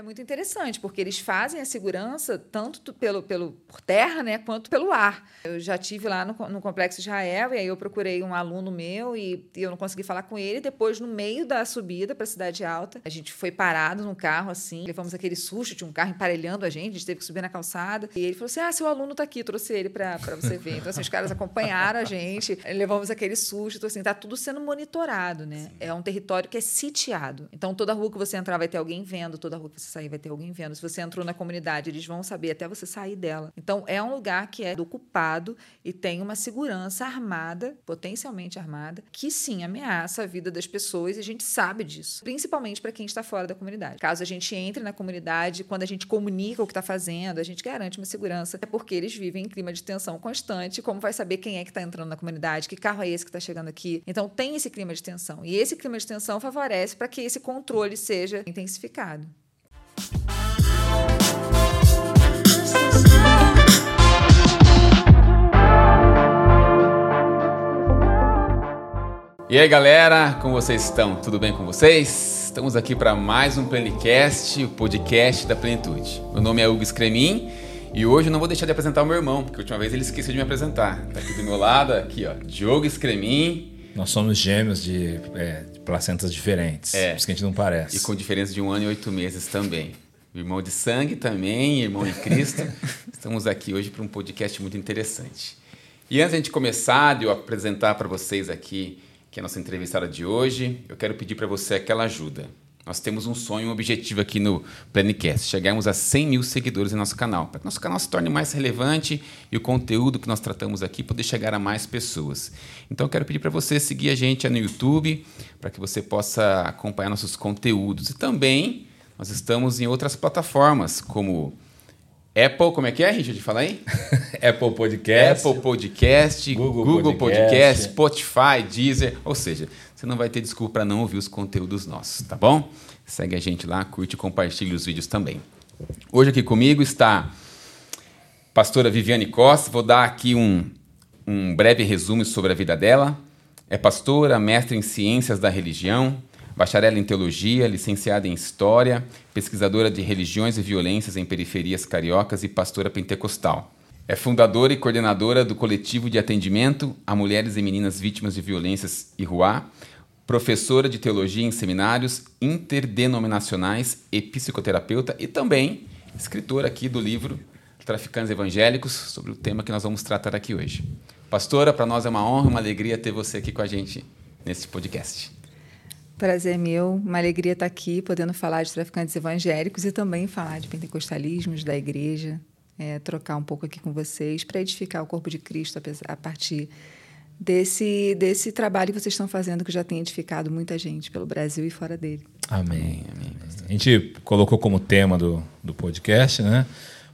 É muito interessante, porque eles fazem a segurança tanto pelo, pelo, por terra, né, quanto pelo ar. Eu já tive lá no, no Complexo Israel, e aí eu procurei um aluno meu e, e eu não consegui falar com ele. Depois, no meio da subida para a Cidade Alta, a gente foi parado no carro, assim, levamos aquele susto, tinha um carro emparelhando a gente, a gente teve que subir na calçada. E ele falou assim: Ah, seu aluno está aqui, trouxe ele para você ver. Então, assim, os caras acompanharam a gente, levamos aquele susto. Então, assim, tá tudo sendo monitorado, né? Sim. É um território que é sitiado. Então, toda rua que você entrar vai ter alguém vendo, toda rua que você sair vai ter alguém vendo. Se você entrou na comunidade, eles vão saber até você sair dela. Então, é um lugar que é ocupado e tem uma segurança armada, potencialmente armada, que sim ameaça a vida das pessoas e a gente sabe disso, principalmente para quem está fora da comunidade. Caso a gente entre na comunidade, quando a gente comunica o que está fazendo, a gente garante uma segurança, é porque eles vivem em clima de tensão constante. Como vai saber quem é que está entrando na comunidade, que carro é esse que está chegando aqui? Então, tem esse clima de tensão. E esse clima de tensão favorece para que esse controle seja intensificado. E aí galera, como vocês estão? Tudo bem com vocês? Estamos aqui para mais um Plenicast, o podcast da Plenitude. Meu nome é Hugo Scremin e hoje eu não vou deixar de apresentar o meu irmão, porque a última vez ele esqueceu de me apresentar. Tá aqui do meu lado, aqui ó, Diogo Scremin. Nós somos gêmeos de, é, de placentas diferentes, é. por isso que a gente não parece. E com diferença de um ano e oito meses também. Irmão de sangue também, irmão em Cristo. Estamos aqui hoje para um podcast muito interessante. E antes de a gente começar, de eu apresentar para vocês aqui que é a nossa entrevistada de hoje, eu quero pedir para você aquela ajuda. Nós temos um sonho, um objetivo aqui no Planicast, chegarmos a 100 mil seguidores no nosso canal, para que nosso canal se torne mais relevante e o conteúdo que nós tratamos aqui poder chegar a mais pessoas. Então eu quero pedir para você seguir a gente no YouTube, para que você possa acompanhar nossos conteúdos. E também nós estamos em outras plataformas, como Apple, como é que é, Richard? Fala aí. Apple Podcast. Apple Podcast, Google, Google Podcast. Podcast, Spotify, Deezer. Ou seja, você não vai ter desculpa para não ouvir os conteúdos nossos, tá bom? Segue a gente lá, curte e compartilhe os vídeos também. Hoje aqui comigo está a pastora Viviane Costa. Vou dar aqui um, um breve resumo sobre a vida dela. É pastora, mestre em ciências da religião, bacharel em teologia, licenciada em história, pesquisadora de religiões e violências em periferias cariocas e pastora pentecostal. É fundadora e coordenadora do coletivo de atendimento a mulheres e meninas vítimas de violências Iruá, professora de teologia em seminários interdenominacionais e psicoterapeuta e também escritora aqui do livro Traficantes Evangélicos, sobre o tema que nós vamos tratar aqui hoje. Pastora, para nós é uma honra, uma alegria ter você aqui com a gente nesse podcast. Prazer meu, uma alegria estar aqui, podendo falar de traficantes evangélicos e também falar de pentecostalismos, da igreja, é, trocar um pouco aqui com vocês para edificar o corpo de Cristo a partir desse, desse trabalho que vocês estão fazendo, que já tem edificado muita gente pelo Brasil e fora dele. Amém. Amém. A gente colocou como tema do, do podcast, né?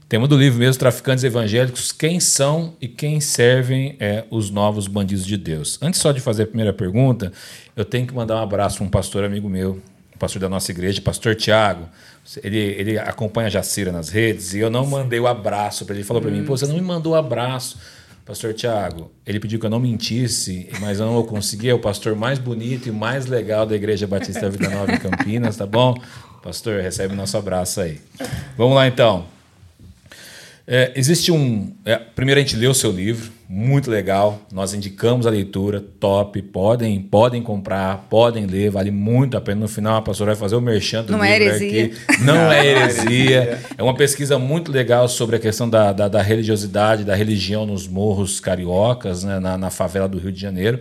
Tema do livro mesmo, Traficantes Evangélicos, quem são e quem servem é, os novos bandidos de Deus. Antes só de fazer a primeira pergunta, eu tenho que mandar um abraço para um pastor amigo meu, pastor da nossa igreja, pastor Tiago. Ele, ele acompanha a Jacira nas redes e eu não mandei o abraço para ele. Ele falou para mim, pô, você não me mandou o abraço. Pastor Tiago, ele pediu que eu não mentisse, mas eu não consegui. É o pastor mais bonito e mais legal da Igreja Batista Vida Nova em Campinas, tá bom? Pastor, recebe nosso abraço aí. Vamos lá então. É, existe um. É, primeiro a gente leu o seu livro, muito legal. Nós indicamos a leitura, top. Podem, podem comprar, podem ler, vale muito a pena. No final a pastora vai fazer o merchan do Não livro é heresia. aqui. Não é heresia. É uma pesquisa muito legal sobre a questão da, da, da religiosidade, da religião nos morros cariocas, né, na, na favela do Rio de Janeiro.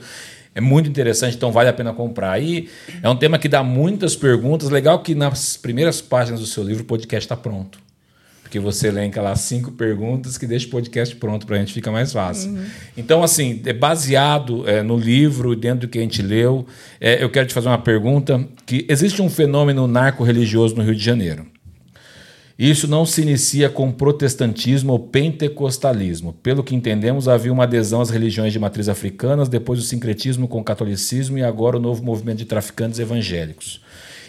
É muito interessante, então vale a pena comprar. E é um tema que dá muitas perguntas. Legal que nas primeiras páginas do seu livro o podcast está pronto porque você elenca lá cinco perguntas que deixa o podcast pronto para a gente, fica mais fácil. Uhum. Então, assim, é baseado é, no livro, dentro do que a gente leu, é, eu quero te fazer uma pergunta, que existe um fenômeno narco-religioso no Rio de Janeiro. Isso não se inicia com protestantismo ou pentecostalismo. Pelo que entendemos, havia uma adesão às religiões de matriz africanas, depois o sincretismo com o catolicismo e agora o novo movimento de traficantes evangélicos.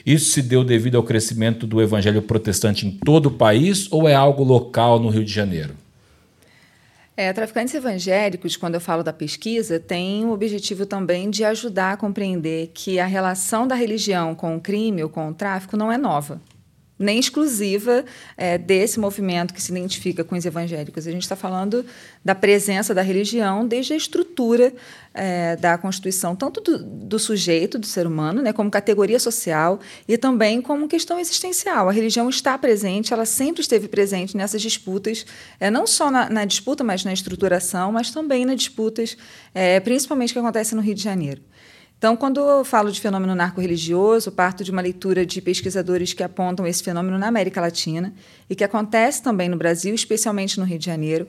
Isso se deu devido ao crescimento do evangelho protestante em todo o país ou é algo local no Rio de Janeiro? É, traficantes evangélicos, quando eu falo da pesquisa, tem o objetivo também de ajudar a compreender que a relação da religião com o crime ou com o tráfico não é nova. Nem exclusiva é, desse movimento que se identifica com os evangélicos. A gente está falando da presença da religião desde a estrutura é, da Constituição, tanto do, do, sujeito, do ser humano, né, como categoria social e também como questão existencial. A religião está presente, ela sempre esteve presente nessas disputas, é, não só na, na disputa, mas na estruturação, mas também nas disputas, é, principalmente que acontecem no Rio de Janeiro. Então, quando eu falo de fenômeno narco-religioso, parto de uma leitura de pesquisadores que apontam esse fenômeno na América Latina e que acontece também no Brasil, especialmente no Rio de Janeiro,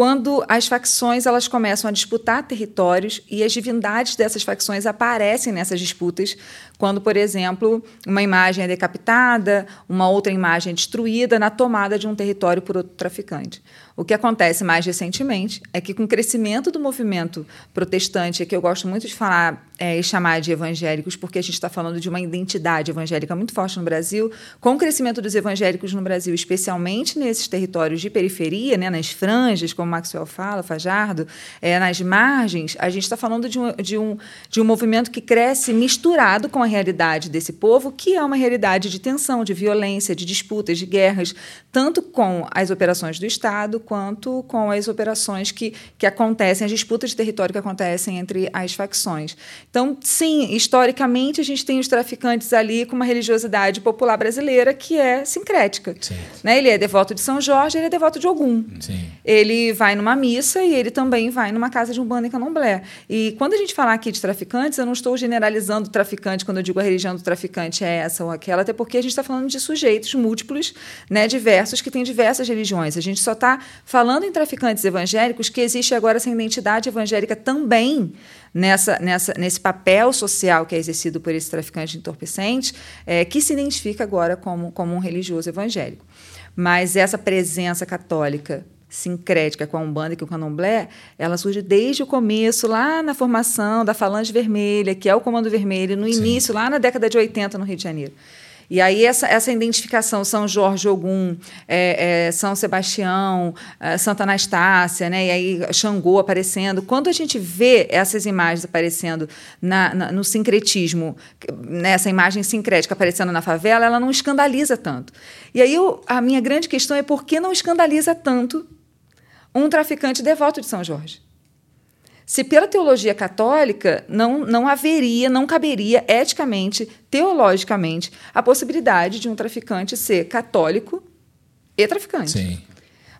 quando as facções elas começam a disputar territórios e as divindades dessas facções aparecem nessas disputas, quando, por exemplo, uma imagem é decapitada, uma outra imagem é destruída na tomada de um território por outro traficante. O que acontece mais recentemente é que, com o crescimento do movimento protestante, que eu gosto muito de falar é, e chamar de evangélicos, porque a gente está falando de uma identidade evangélica muito forte no Brasil, com o crescimento dos evangélicos no Brasil, especialmente nesses territórios de periferia, né, nas franjas, como Maxwell fala, Fajardo, é, nas margens, a gente está falando de um, de, um, de um movimento que cresce misturado com a realidade desse povo, que é uma realidade de tensão, de violência, de disputas, de guerras, tanto com as operações do Estado quanto com as operações que, que acontecem, as disputas de território que acontecem entre as facções. Então, sim, historicamente a gente tem os traficantes ali com uma religiosidade popular brasileira que é sincrética. Né? Ele é devoto de São Jorge, ele é devoto de Ogum. Sim. Ele vai numa missa e ele também vai numa casa de um bando em candomblé. E quando a gente falar aqui de traficantes, eu não estou generalizando o traficante quando eu digo a religião do traficante é essa ou aquela, até porque a gente está falando de sujeitos múltiplos, né, diversos, que têm diversas religiões. A gente só está falando em traficantes evangélicos, que existe agora essa identidade evangélica também nessa, nessa, nesse papel social que é exercido por esse traficante entorpecente, é, que se identifica agora como, como um religioso evangélico. Mas essa presença católica sincrética com a Umbanda e com o Candomblé, ela surge desde o começo, lá na formação da Falange Vermelha, que é o Comando Vermelho, no início, Sim. lá na década de 80, no Rio de Janeiro. E aí essa, essa identificação São Jorge Ogum, é, é, São Sebastião, é, Santa Anastácia, né? e aí Xangô aparecendo. Quando a gente vê essas imagens aparecendo na, na, no sincretismo, nessa né? imagem sincrética aparecendo na favela, ela não escandaliza tanto. E aí eu, a minha grande questão é por que não escandaliza tanto um traficante devoto de São Jorge? se pela teologia católica não, não haveria, não caberia eticamente, teologicamente, a possibilidade de um traficante ser católico e traficante. Sim.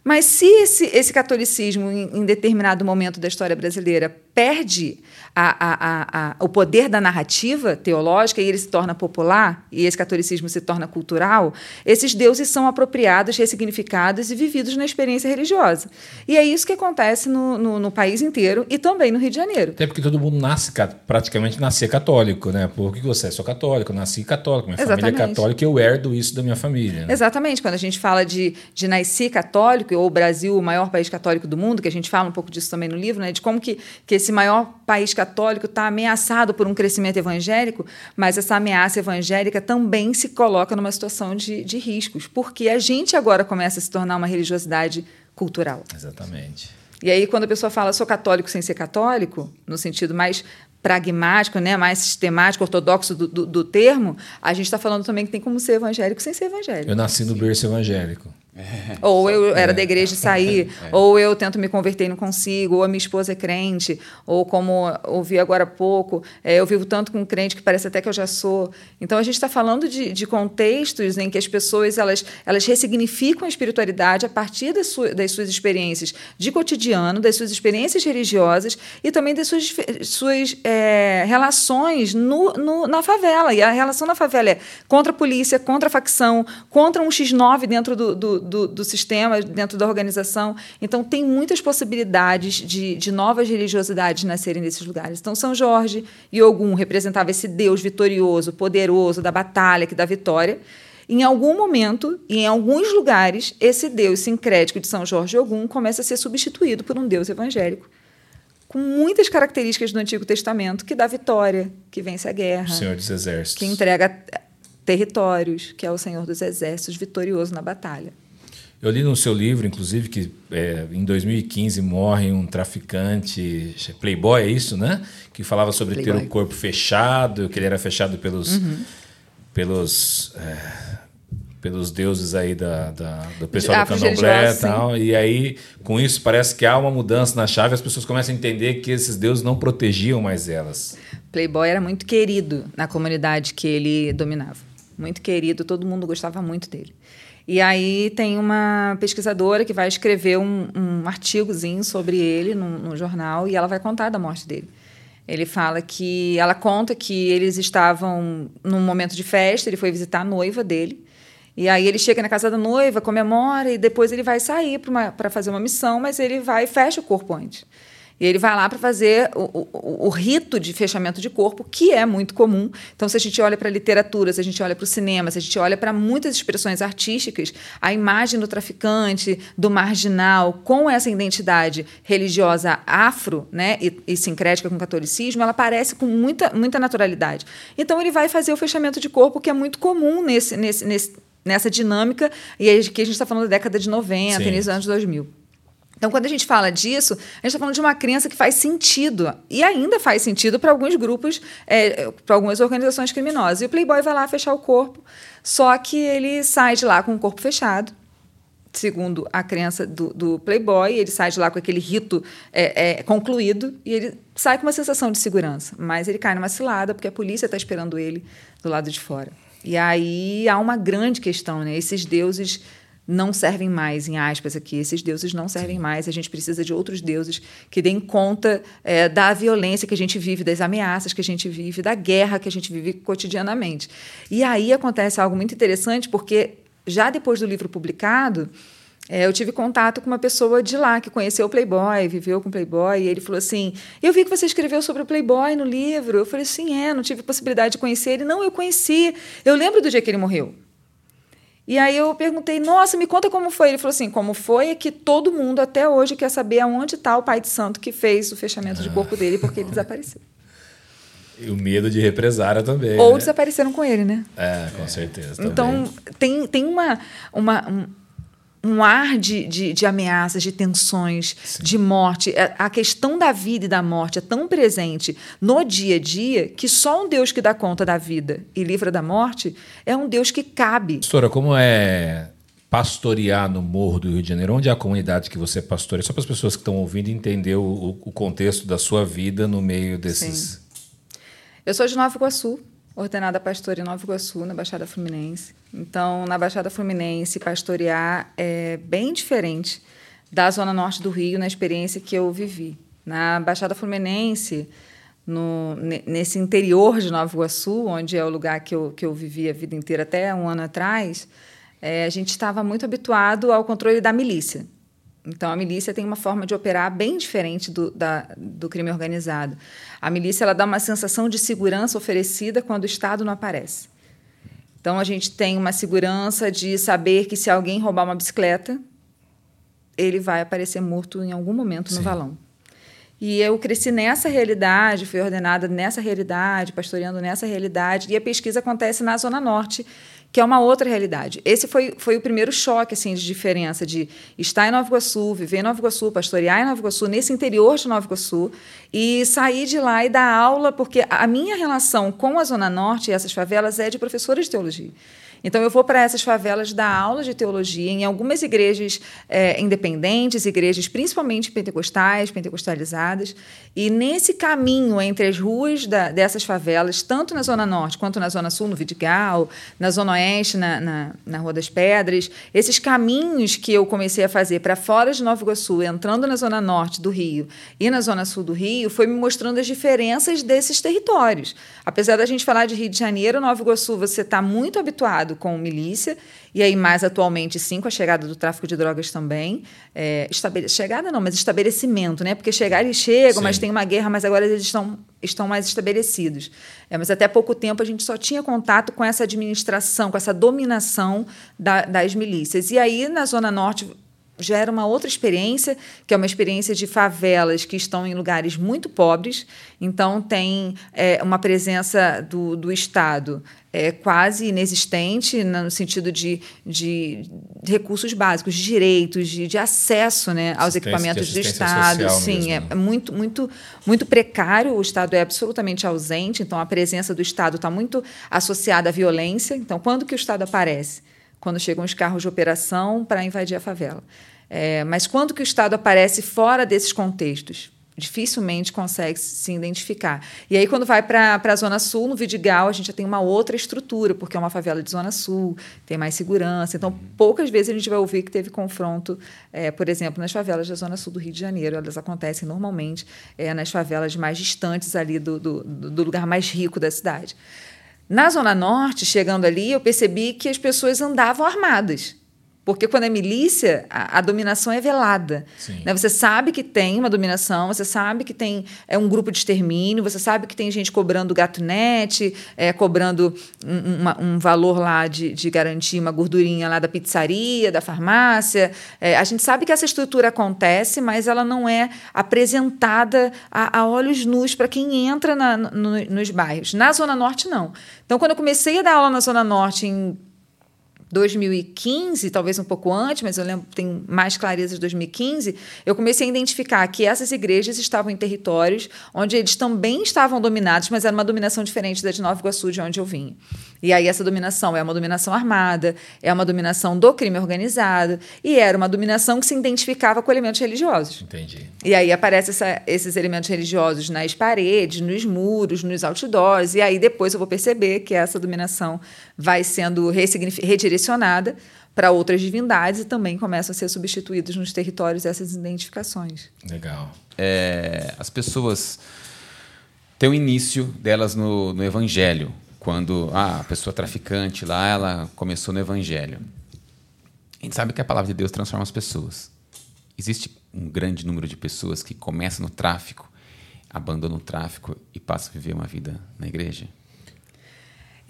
Mas se esse, esse catolicismo, em, em determinado momento da história brasileira, perde a, a, a, o poder da narrativa teológica e ele se torna popular, e esse catolicismo se torna cultural, esses deuses são apropriados, ressignificados e vividos na experiência religiosa. E é isso que acontece no, no, no país inteiro e também no Rio de Janeiro. Até porque todo mundo nasce, praticamente nascer católico, né? Porque você é só católico, nasci católico, minha Exatamente. família é católica, eu herdo isso da minha família. Né? Exatamente. Quando a gente fala de, de nascer católico, ou o Brasil, o maior país católico do mundo, que a gente fala um pouco disso também no livro, né? De como que, que esse maior país católico está ameaçado por um crescimento evangélico, mas essa ameaça evangélica também se coloca numa situação de, de riscos, porque a gente agora começa a se tornar uma religiosidade cultural. Exatamente. E aí, quando a pessoa fala sou católico sem ser católico, no sentido mais pragmático, né, mais sistemático, ortodoxo do, do, do termo, a gente está falando também que tem como ser evangélico sem ser evangélico. Eu nasci no berço evangélico. É, ou eu era é. da igreja e saí, é. ou eu tento me converter e não consigo, ou a minha esposa é crente, ou como ouvi agora há pouco, é, eu vivo tanto com um crente que parece até que eu já sou. Então a gente está falando de, de, contextos em que as pessoas elas, elas ressignificam a espiritualidade a partir das, su das suas experiências de cotidiano, das suas experiências religiosas e também das suas, suas é, relações no, no, na favela. E a relação na favela é contra a polícia, contra a facção, contra um X9 dentro do, do do, do sistema, dentro da organização. Então, tem muitas possibilidades de, de novas religiosidades nascerem nesses lugares. Então, São Jorge e Ogum representava esse Deus vitorioso, poderoso, da batalha, que da vitória. Em algum momento, e em alguns lugares, esse Deus sincrético de São Jorge e Ogum começa a ser substituído por um Deus evangélico com muitas características do Antigo Testamento, que dá vitória, que vence a guerra. Senhor dos Exércitos. Que entrega territórios, que é o Senhor dos Exércitos, vitorioso na batalha. Eu li no seu livro, inclusive, que é, em 2015 morre um traficante, playboy, é isso, né? Que falava sobre playboy. ter o corpo fechado, que ele era fechado pelos, uhum. pelos é, pelos deuses aí da, da do pessoal do candomblé e tal. E aí, com isso, parece que há uma mudança na chave, as pessoas começam a entender que esses deuses não protegiam mais elas. Playboy era muito querido na comunidade que ele dominava. Muito querido, todo mundo gostava muito dele. E aí tem uma pesquisadora que vai escrever um, um artigozinho sobre ele no, jornal e ela vai contar da morte dele. Ele fala que ela conta que eles estavam num momento de festa, ele foi visitar a noiva dele. E aí ele chega na casa da noiva, comemora e depois ele vai sair para fazer uma missão, mas ele vai fecha o corpo antes. E ele vai lá para fazer o, o, o, rito de fechamento de corpo, que é muito comum. Então, se a gente olha para a literatura, se a gente olha para o cinema, se a gente olha para muitas expressões artísticas, a imagem do traficante, do marginal, com essa identidade religiosa afro né, e, e sincrética com o catolicismo, ela aparece com muita, muita naturalidade. Então, ele vai fazer o fechamento de corpo, que é muito comum nesse, nesse, nesse nessa dinâmica, e aqui a gente está falando da década de 90, Sim. início dos anos 2000. Então, quando a gente fala disso, a gente está falando de uma crença que faz sentido, e ainda faz sentido para alguns grupos, é, para algumas organizações criminosas. E o Playboy vai lá fechar o corpo, só que ele sai de lá com o corpo fechado, segundo a crença do, do Playboy, ele sai de lá com aquele rito é, é, concluído e ele sai com uma sensação de segurança, mas ele cai numa cilada porque a polícia está esperando ele do lado de fora. E aí há uma grande questão, né? Esses deuses não servem mais, em aspas aqui, esses deuses não servem Sim. mais, a gente precisa de outros deuses que deem conta é, da violência que a gente vive, das ameaças que a gente vive, da guerra que a gente vive cotidianamente. E aí acontece algo muito interessante, porque já depois do livro publicado, é, eu tive contato com uma pessoa de lá que conheceu o Playboy, viveu com o Playboy, e ele falou assim: Eu vi que você escreveu sobre o Playboy no livro. Eu falei: Sim, é, não tive possibilidade de conhecer ele. Não, eu conheci. Eu lembro do dia que ele morreu. E aí eu perguntei: Nossa, me conta como foi. Ele falou assim: Como foi é que todo mundo até hoje quer saber aonde está o pai de santo que fez o fechamento de corpo dele, porque ele desapareceu. E o medo de represária também. Ou né? desapareceram com ele, né? É, com certeza. Então, tem, tem uma, uma, um ar de, de, de ameaças, de tensões, Sim. de morte. É, a questão da vida e da morte é tão presente no dia a dia que só um Deus que dá conta da vida e livra da morte é um Deus que cabe. Pastora, como é pastorear no Morro do Rio de Janeiro? Onde é a comunidade que você pastoreia? Só para as pessoas que estão ouvindo entender o, o contexto da sua vida no meio desses. Sim. Eu sou de Nova Iguaçu, ordenada pastora em Nova Iguaçu, na Baixada Fluminense. Então, na Baixada Fluminense, pastorear é bem diferente da zona norte do Rio, na experiência que eu vivi. Na Baixada Fluminense, no, nesse interior de Nova Iguaçu, onde é o lugar que eu, que eu vivi a vida inteira até um ano atrás, é, a gente estava muito habituado ao controle da milícia. Então, a milícia tem uma forma de operar bem diferente do, da, do crime organizado. A milícia ela dá uma sensação de segurança oferecida quando o Estado não aparece. Então, a gente tem uma segurança de saber que se alguém roubar uma bicicleta, ele vai aparecer morto em algum momento no Sim. valão. E eu cresci nessa realidade, fui ordenada nessa realidade, pastoreando nessa realidade, e a pesquisa acontece na Zona Norte, que é uma outra realidade. Esse foi, foi o primeiro choque assim de diferença de estar em Nova Iguaçu, viver em Nova Iguaçu, pastorear em Nova Iguaçu, nesse interior de Nova Iguaçu, e sair de lá e dar aula, porque a minha relação com a Zona Norte e essas favelas é de professora de teologia. Então, eu vou para essas favelas dar aula de teologia em algumas igrejas é, independentes, igrejas principalmente pentecostais, pentecostalizadas. E nesse caminho entre as ruas da, dessas favelas, tanto na Zona Norte quanto na Zona Sul, no Vidigal, na Zona Oeste, na, na, na Rua das Pedras, esses caminhos que eu comecei a fazer para fora de Nova Iguaçu, entrando na Zona Norte do Rio e na Zona Sul do Rio, foi me mostrando as diferenças desses territórios. Apesar da gente falar de Rio de Janeiro, Nova Iguaçu, você está muito habituado com milícia, e aí mais atualmente, sim, com a chegada do tráfico de drogas também. É, estabele... Chegada não, mas estabelecimento, né? Porque chegar eles chegam, sim. mas tem uma guerra, mas agora eles estão, estão mais estabelecidos. É, mas até pouco tempo a gente só tinha contato com essa administração, com essa dominação da, das milícias. E aí, na Zona Norte, gera uma outra experiência, que é uma experiência de favelas que estão em lugares muito pobres. Então, tem é, uma presença do, do Estado é, quase inexistente, no sentido de, de recursos básicos, de direitos, de, de acesso né, aos equipamentos do Estado. Sim, é, é muito, muito, muito precário. O Estado é absolutamente ausente, então a presença do Estado está muito associada à violência. Então, quando que o Estado aparece? Quando chegam os carros de operação para invadir a favela. É, mas quando que o Estado aparece fora desses contextos? dificilmente consegue se identificar. E aí, quando vai para a Zona Sul, no Vidigal, a gente já tem uma outra estrutura, porque é uma favela de Zona Sul, tem mais segurança. Então, poucas vezes a gente vai ouvir que teve confronto, é, por exemplo, nas favelas da Zona Sul do Rio de Janeiro. Elas acontecem normalmente é, nas favelas mais distantes ali do, do, do lugar mais rico da cidade. Na Zona Norte, chegando ali, eu percebi que as pessoas andavam armadas. Porque quando é milícia, a, a dominação é velada. Né? Você sabe que tem uma dominação, você sabe que tem é um grupo de extermínio, você sabe que tem gente cobrando gato net, é, cobrando um, uma, um valor lá de, de garantir uma gordurinha lá da pizzaria, da farmácia. É, a gente sabe que essa estrutura acontece, mas ela não é apresentada a, a olhos nus para quem entra na, no, nos bairros. Na Zona Norte, não. Então, quando eu comecei a dar aula na Zona Norte em 2015, talvez um pouco antes, mas eu lembro, tenho mais clareza de 2015, eu comecei a identificar que essas igrejas estavam em territórios onde eles também estavam dominados, mas era uma dominação diferente da de Nova Iguaçu, de onde eu vim. E aí essa dominação é uma dominação armada, é uma dominação do crime organizado, e era uma dominação que se identificava com elementos religiosos. Entendi. E aí aparecem esses elementos religiosos nas paredes, nos muros, nos outdoors, e aí depois eu vou perceber que essa dominação vai sendo redirecionada para outras divindades e também começam a ser substituídos nos territórios essas identificações. Legal. É, as pessoas têm o início delas no, no Evangelho, quando ah, a pessoa traficante lá, ela começou no Evangelho. A gente sabe que a palavra de Deus transforma as pessoas. Existe um grande número de pessoas que começam no tráfico, abandonam o tráfico e passam a viver uma vida na igreja?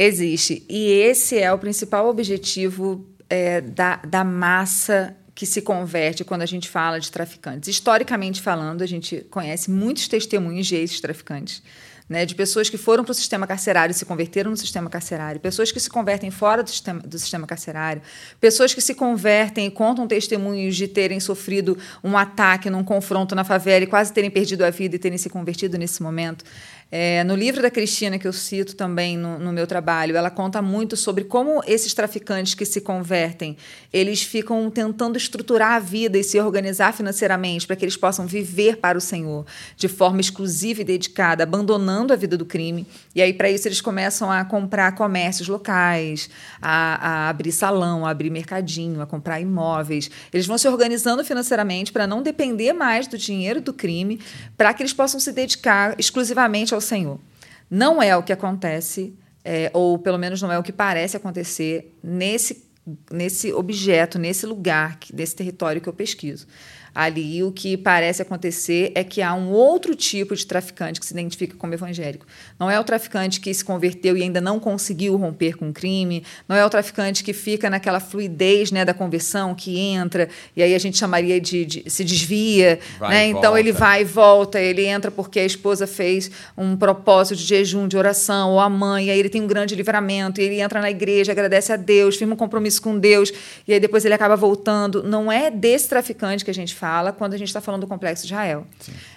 Existe. E esse é o principal objetivo é, da, da massa que se converte quando a gente fala de traficantes. Historicamente falando, a gente conhece muitos testemunhos de ex-traficantes. Né, de pessoas que foram para o sistema carcerário e se converteram no sistema carcerário, pessoas que se convertem fora do sistema, do sistema carcerário, pessoas que se convertem e contam testemunhos de terem sofrido um ataque num confronto na favela e quase terem perdido a vida e terem se convertido nesse momento. É, no livro da Cristina, que eu cito também no, no, meu trabalho, ela conta muito sobre como esses traficantes que se convertem, eles ficam tentando estruturar a vida e se organizar financeiramente para que eles possam viver para o Senhor de forma exclusiva e dedicada, abandonando a vida do crime. E aí, para isso, eles começam a comprar comércios locais, a, a abrir salão, a abrir mercadinho, a comprar imóveis. Eles vão se organizando financeiramente para não depender mais do dinheiro do crime, para que eles possam se dedicar exclusivamente ao ao Senhor. Não é o que acontece, é, ou pelo menos não é o que parece acontecer nesse, nesse objeto, nesse lugar, nesse território que eu pesquiso ali o que parece acontecer é que há um outro tipo de traficante que se identifica como evangélico. Não é o traficante que se converteu e ainda não conseguiu romper com o crime, não é o traficante que fica naquela fluidez né, da conversão, que entra e aí a gente chamaria de, de se desvia. Né? Então ele vai e volta, ele entra porque a esposa fez um propósito de jejum, de oração, ou a mãe, e aí ele tem um grande livramento, e ele entra na igreja, agradece a Deus, firma um compromisso com Deus, e aí depois ele acaba voltando. Não é desse traficante que a gente fala quando a gente está falando do Complexo de Israel.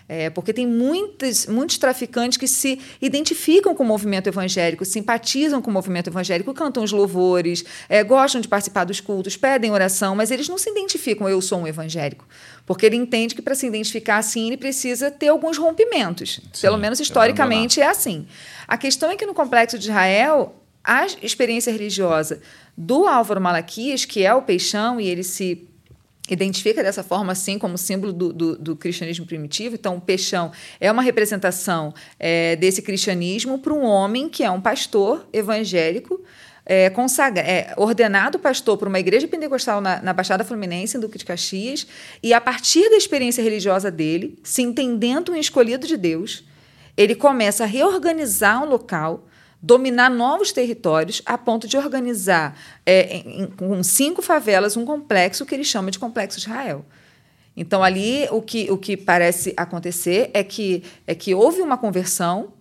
É, porque tem muitos, muitos traficantes que se identificam com o movimento evangélico, simpatizam com o movimento evangélico, cantam os louvores, é, gostam de participar dos cultos, pedem oração, mas eles não se identificam, eu sou um evangélico. Porque ele entende que para se identificar assim, ele precisa ter alguns rompimentos. Sim, Pelo menos historicamente é assim. A questão é que no Complexo de Israel, a experiência religiosa do Álvaro Malaquias, que é o peixão, e ele se identifica dessa forma assim como símbolo do, do, do, cristianismo primitivo. Então, o peixão é uma representação é, desse cristianismo para um homem que é um pastor evangélico. É, consagra, é, ordenado pastor por uma igreja pentecostal na, na Baixada Fluminense, em Duque de Caxias, e a partir da experiência religiosa dele, se entendendo um escolhido de Deus, ele começa a reorganizar um local dominar novos territórios a ponto de organizar é, em, com cinco favelas um complexo que ele chama de Complexo Israel. Então, ali, o que, o que parece acontecer é que, é que houve uma conversão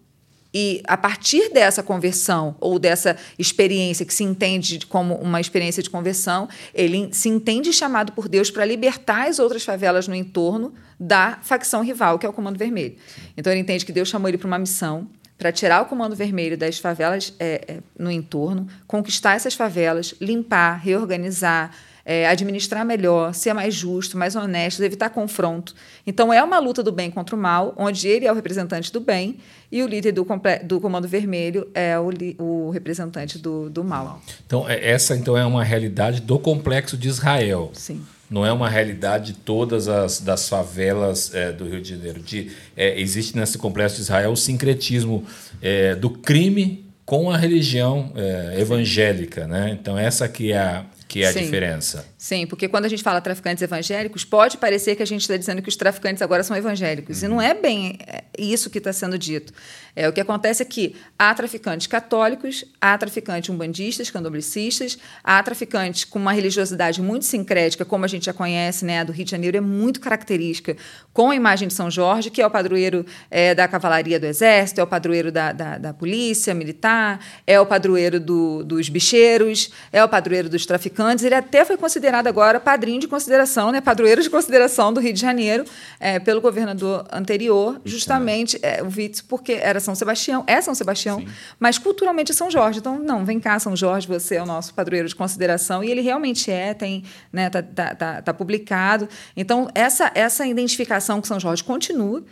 e, a partir dessa conversão ou dessa experiência que se entende como uma experiência de conversão, ele se entende chamado por Deus para libertar as outras favelas no entorno da facção rival, que é o Comando Vermelho. Então, ele entende que Deus chamou ele para uma missão para tirar o Comando Vermelho das favelas é, é, no entorno, conquistar essas favelas, limpar, reorganizar, é, administrar melhor, ser mais justo, mais honesto, evitar confronto. Então, é uma luta do bem contra o mal, onde ele é o representante do bem e o líder do, do Comando Vermelho é o, o representante do, do mal. Então, é, essa então é uma realidade do complexo de Israel. Sim não é uma realidade de todas as das favelas é, do Rio de Janeiro. De, é, existe nesse complexo de Israel o sincretismo é, do crime com a religião evangélica, né? Então essa aqui é a, que é a Sim. diferença. Sim, porque quando a gente fala traficantes evangélicos, pode parecer que a gente está dizendo que os traficantes agora são evangélicos. Uhum. E não é bem é, isso que está sendo dito. É, o que acontece é que há traficantes católicos, há traficantes umbandistas, candoblicistas, há traficantes com uma religiosidade muito sincrética, como a gente já conhece, né, a do Rio de Janeiro é muito característica, com a imagem de São Jorge, que é o padroeiro é, da cavalaria do exército, é o padroeiro da, da, da polícia militar, é o padroeiro do, dos bicheiros, é o padroeiro dos traficantes. Ele até foi considerado agora padrinho de consideração, né, padroeiro de consideração do Rio de Janeiro, é, pelo governador anterior, justamente é, o Witz, porque era são Sebastião, é São Sebastião, Sim. mas culturalmente é São Jorge. Então, não, vem cá, São Jorge, você é o nosso padroeiro de consideração. E ele realmente é, tem, né, tá, tá, tá, tá publicado. Então, essa, essa identificação com São Jorge continua.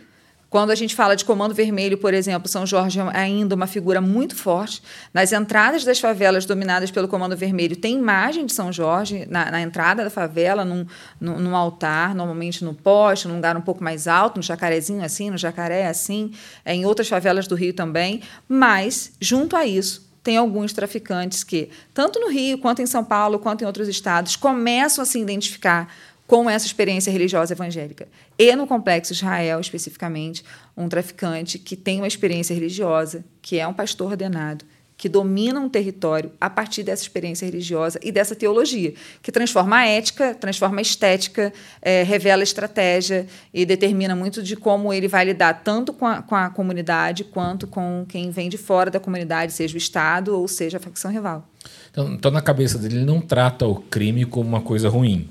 Quando a gente fala de Comando Vermelho, por exemplo, São Jorge é ainda uma figura muito forte. Nas entradas das favelas dominadas pelo Comando Vermelho, tem imagem de São Jorge na, na entrada da favela, num, num, num, altar, normalmente no poste, num lugar um pouco mais alto, no jacarezinho assim, no jacaré assim, é, em outras favelas do Rio também. Mas, junto a isso, tem alguns traficantes que, tanto no Rio, quanto em São Paulo, quanto em outros estados, começam a se identificar com essa experiência religiosa evangélica. E no Complexo Israel, especificamente, um traficante que tem uma experiência religiosa, que é um pastor ordenado, que domina um território a partir dessa experiência religiosa e dessa teologia, que transforma a ética, transforma a estética, é, revela a estratégia e determina muito de como ele vai lidar tanto com a, com a comunidade quanto com quem vem de fora da comunidade, seja o Estado ou seja a facção rival. Então, então na cabeça dele, ele não trata o crime como uma coisa ruim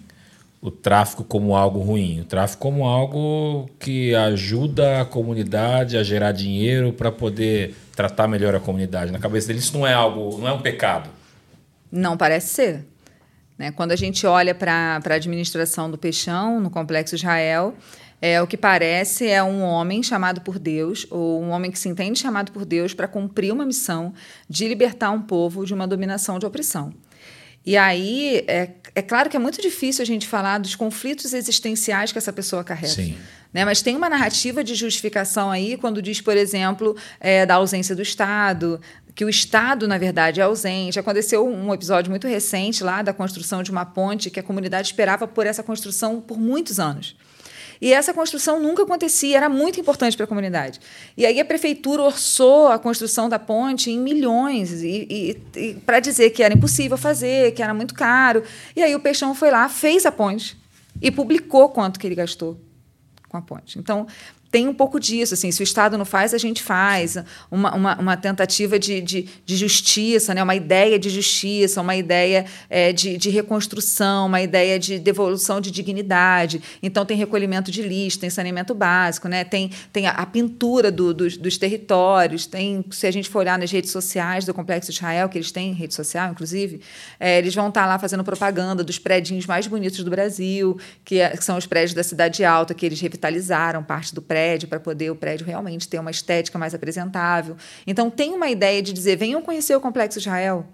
o tráfico como algo ruim, o tráfico como algo que ajuda a comunidade a gerar dinheiro para poder tratar melhor a comunidade. Na cabeça dele isso não é algo, não é um pecado. Não parece ser. Né? Quando a gente olha para a administração do Peixão no Complexo Israel, é, o que parece é um homem chamado por Deus, ou um homem que se entende chamado por Deus para cumprir uma missão de libertar um povo de uma dominação de opressão. E aí, é, é claro que é muito difícil a gente falar dos conflitos existenciais que essa pessoa carrega. Sim. Né? Mas tem uma narrativa de justificação aí quando diz, por exemplo, é, da ausência do Estado, que o Estado, na verdade, é ausente. Aconteceu um episódio muito recente lá da construção de uma ponte que a comunidade esperava por essa construção por muitos anos. E essa construção nunca acontecia, era muito importante para a comunidade. E aí a prefeitura orçou a construção da ponte em milhões, e, e, e para dizer que era impossível fazer, que era muito caro. E aí o Peixão foi lá, fez a ponte e publicou quanto que ele gastou com a ponte. Então, tem um pouco disso. Assim, se o Estado não faz, a gente faz. Uma, uma, uma tentativa de, de, de, justiça, né? uma ideia de justiça, uma ideia é, de, de reconstrução, uma ideia de devolução de dignidade. Então, tem recolhimento de lixo, tem saneamento básico, né? tem, tem a, a pintura do, dos, dos territórios, tem, se a gente for olhar nas redes sociais do Complexo Israel, que eles têm rede social, inclusive, é, eles vão estar lá fazendo propaganda dos prédios mais bonitos do Brasil, que, é, que são os prédios da Cidade Alta, que eles revitalizaram parte do prédio prédio para poder o prédio realmente ter uma estética mais apresentável. Então, tem uma ideia de dizer: venham conhecer o Complexo Israel.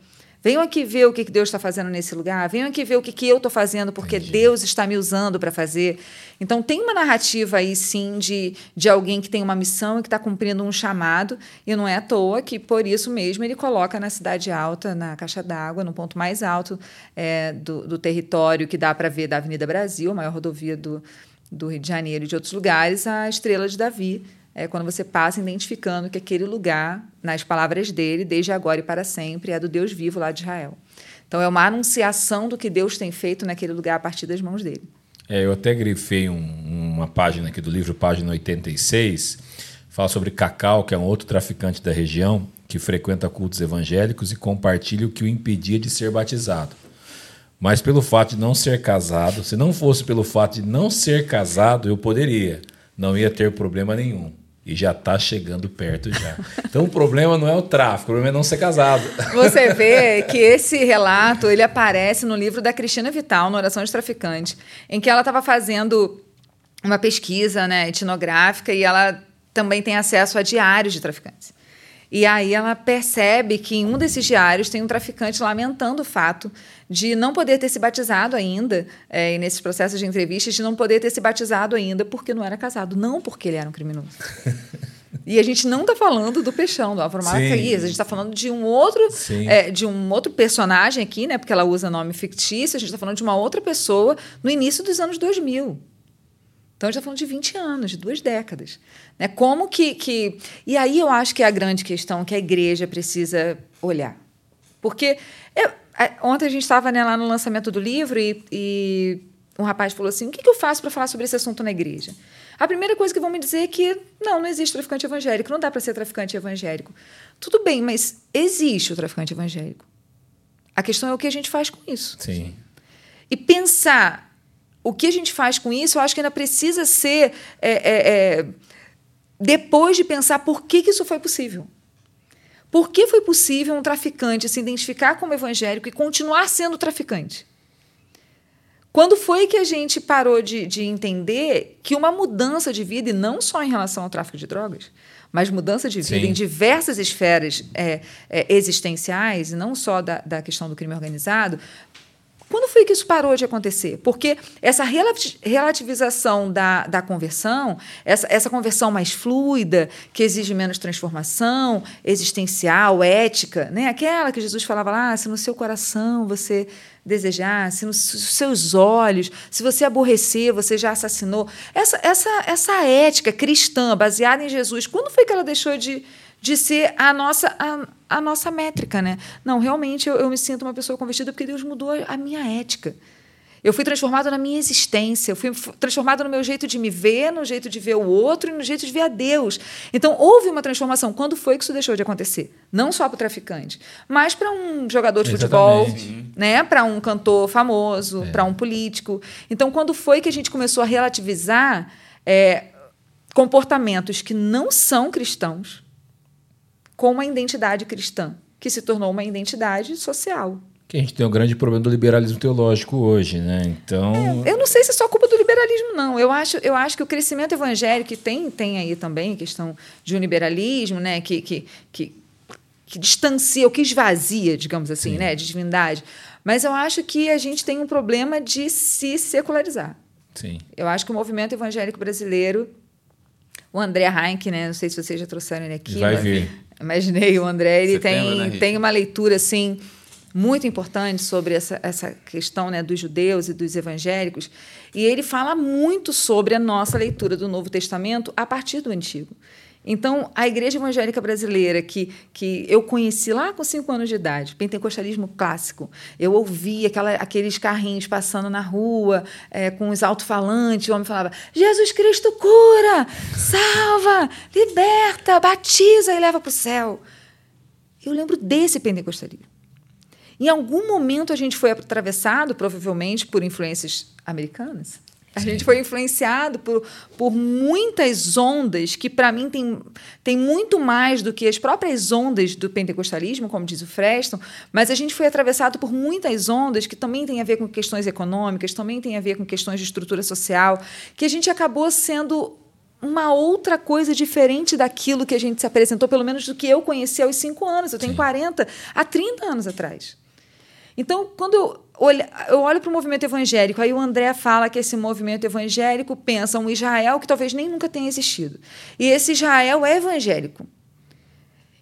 Venham aqui ver o que Deus está fazendo nesse lugar. Venham aqui ver o que eu estou fazendo, porque Entendi. Deus está me usando para fazer. Então, tem uma narrativa aí, sim, de, de alguém que tem uma missão e que está cumprindo um chamado. E não é à toa que, por isso mesmo, ele coloca na Cidade Alta, na caixa d'água, no ponto mais alto é, do, do território que dá para ver da Avenida Brasil, a maior rodovia do, do Rio de Janeiro e de outros lugares, a estrela de Davi. É quando você passa identificando que aquele lugar, nas palavras dele, desde agora e para sempre, é do Deus vivo lá de Israel. Então é uma anunciação do que Deus tem feito naquele lugar a partir das mãos dele. É, eu até grifei um, uma página aqui do livro, página 86, fala sobre Cacau, que é um outro traficante da região que frequenta cultos evangélicos e compartilha o que o impedia de ser batizado. Mas pelo fato de não ser casado, se não fosse pelo fato de não ser casado, eu poderia. Não ia ter problema nenhum. e já está chegando perto já. Então o problema não é o tráfico, o problema é não ser casado. Você vê que esse relato ele aparece no livro da Cristina Vital, no Oração de Traficante, em que ela estava fazendo uma pesquisa né, etnográfica e ela também tem acesso a diários de traficantes. E aí ela percebe que em um desses diários tem um traficante lamentando o fato de não poder ter se batizado ainda, é, e nesses processos de entrevistas, de não poder ter se batizado ainda porque não era casado, não porque ele era um criminoso. E a gente não está falando do Peixão, do Álvaro Malacaías, a gente está falando de um outro é, de um outro personagem aqui, né? Porque ela usa nome fictício, a gente está falando de uma outra pessoa no início dos anos 2000. Então, a gente está falando de 20 anos, de duas décadas. Né? Como que, que. E aí eu acho que é a grande questão que a igreja precisa olhar. Porque eu, ontem a gente estava né, lá no lançamento do livro e, e um rapaz falou assim: o que, que eu faço para falar sobre esse assunto na igreja? A primeira coisa que vão me dizer é que não, não existe traficante evangélico, não dá para ser traficante evangélico. Tudo bem, mas existe o traficante evangélico. A questão é o que a gente faz com isso. Sim. E pensar o que a gente faz com isso, eu acho que ainda precisa ser. É, é, é, depois de pensar por que, que isso foi possível. Por que foi possível um traficante se identificar como evangélico e continuar sendo traficante? Quando foi que a gente parou de, de, entender que uma mudança de vida, e não só em relação ao tráfico de drogas, mas mudança de vida Sim. em diversas esferas é, é, existenciais, e não só da, da questão do crime organizado, quando foi que isso parou de acontecer? Porque essa relativização da, da conversão, essa, essa conversão mais fluida, que exige menos transformação existencial, ética, né? aquela que Jesus falava lá, ah, se no seu coração você desejar, se nos seus olhos, se você aborrecer, você já assassinou. Essa, essa, essa ética cristã baseada em Jesus, quando foi que ela deixou de, de ser a nossa, a, a nossa métrica, né? Não, realmente eu, eu me sinto uma pessoa convertida porque Deus mudou a minha ética. Eu fui transformada na minha existência, eu fui transformada no meu jeito de me ver, no jeito de ver o outro e no jeito de ver a Deus. Então, houve uma transformação. Quando foi que isso deixou de acontecer? Não só para o traficante, mas para um jogador de Exatamente. futebol, né? para um cantor famoso, é. para um político. Então, quando foi que a gente começou a relativizar é, comportamentos que não são cristãos com uma identidade cristã, que se tornou uma identidade social. Que a gente tem um grande problema do liberalismo teológico hoje, né? Então. É, eu não sei se é só culpa do liberalismo, não. Eu acho, eu acho que o crescimento evangélico tem, tem aí também a questão de um liberalismo, né? Que, que, que, que distancia, ou que esvazia, digamos assim, Sim. né? De divindade. Mas eu acho que a gente tem um problema de se secularizar. Sim. Eu acho que o movimento evangélico brasileiro, o André Heinck, né? Não sei se vocês já trouxeram ele aqui. Vai vir. Imaginei, o André, ele tem, né, tem uma leitura assim muito importante sobre essa, essa questão né, dos judeus e dos evangélicos, e ele fala muito sobre a nossa leitura do Novo Testamento a partir do Antigo. Então, a igreja evangélica brasileira, que, que eu conheci lá com cinco anos de idade, pentecostalismo clássico, eu ouvia aquela, aqueles carrinhos passando na rua é, com os alto-falantes, o homem falava: Jesus Cristo cura, salva, liberta, batiza e leva para o céu. Eu lembro desse pentecostalismo. Em algum momento a gente foi atravessado, provavelmente por influências americanas, a Sim. gente foi influenciado por, por muitas ondas que, para mim, tem, tem muito mais do que as próprias ondas do pentecostalismo, como diz o Freston, mas a gente foi atravessado por muitas ondas que também têm a ver com questões econômicas, também têm a ver com questões de estrutura social, que a gente acabou sendo uma outra coisa diferente daquilo que a gente se apresentou, pelo menos do que eu conheci aos cinco anos. Eu tenho Sim. 40, há 30 anos atrás. Então, quando eu olho, eu olho para o movimento evangélico, aí o André fala que esse movimento evangélico pensa um Israel que talvez nem nunca tenha existido. E esse Israel é evangélico.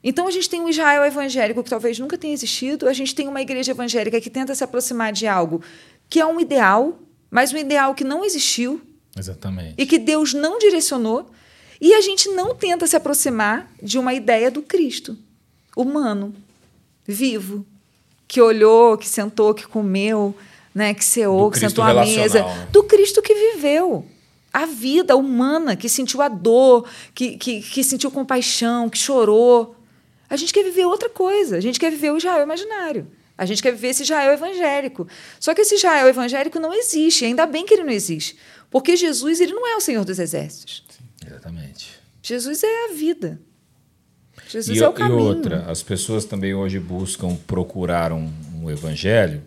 Então, a gente tem um Israel evangélico que talvez nunca tenha existido, a gente tem uma igreja evangélica que tenta se aproximar de algo que é um ideal, mas um ideal que não existiu. Exatamente. E que Deus não direcionou. E a gente não tenta se aproximar de uma ideia do Cristo humano, vivo, que olhou, que sentou, que comeu, né, que ceou, que sentou à mesa, né? do Cristo que viveu a vida humana, que sentiu a dor, que, que, que sentiu compaixão, que chorou. A gente quer viver outra coisa. A gente quer viver o Israel imaginário. A gente quer viver esse Israel evangélico. Só que esse Israel evangélico não existe. Ainda bem que ele não existe. Porque Jesus ele não é o Senhor dos Exércitos. Sim, exatamente. Jesus é a vida. Jesus e, é o caminho. E outra, as pessoas também hoje buscam procurar um, um evangelho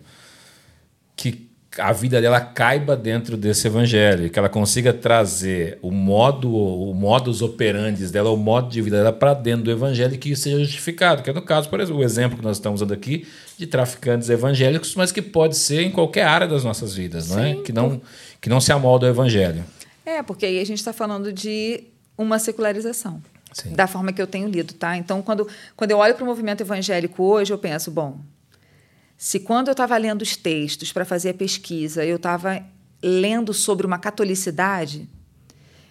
que a vida dela caiba dentro desse evangelho, que ela consiga trazer o modo, o modus operandi dela, o modo de vida dela para dentro do evangelho e que isso seja justificado. Que é no caso, por exemplo, o exemplo que nós estamos usando aqui de traficantes evangélicos, mas que pode ser em qualquer área das nossas vidas, não é? Que não, que não se amolda ao evangelho. É, porque aí a gente está falando de uma secularização. Sim. Da forma que eu tenho lido, tá? Então, quando, quando eu olho para o movimento evangélico hoje, eu penso, bom, se quando eu estava lendo os textos para fazer a pesquisa, eu estava lendo sobre uma catolicidade,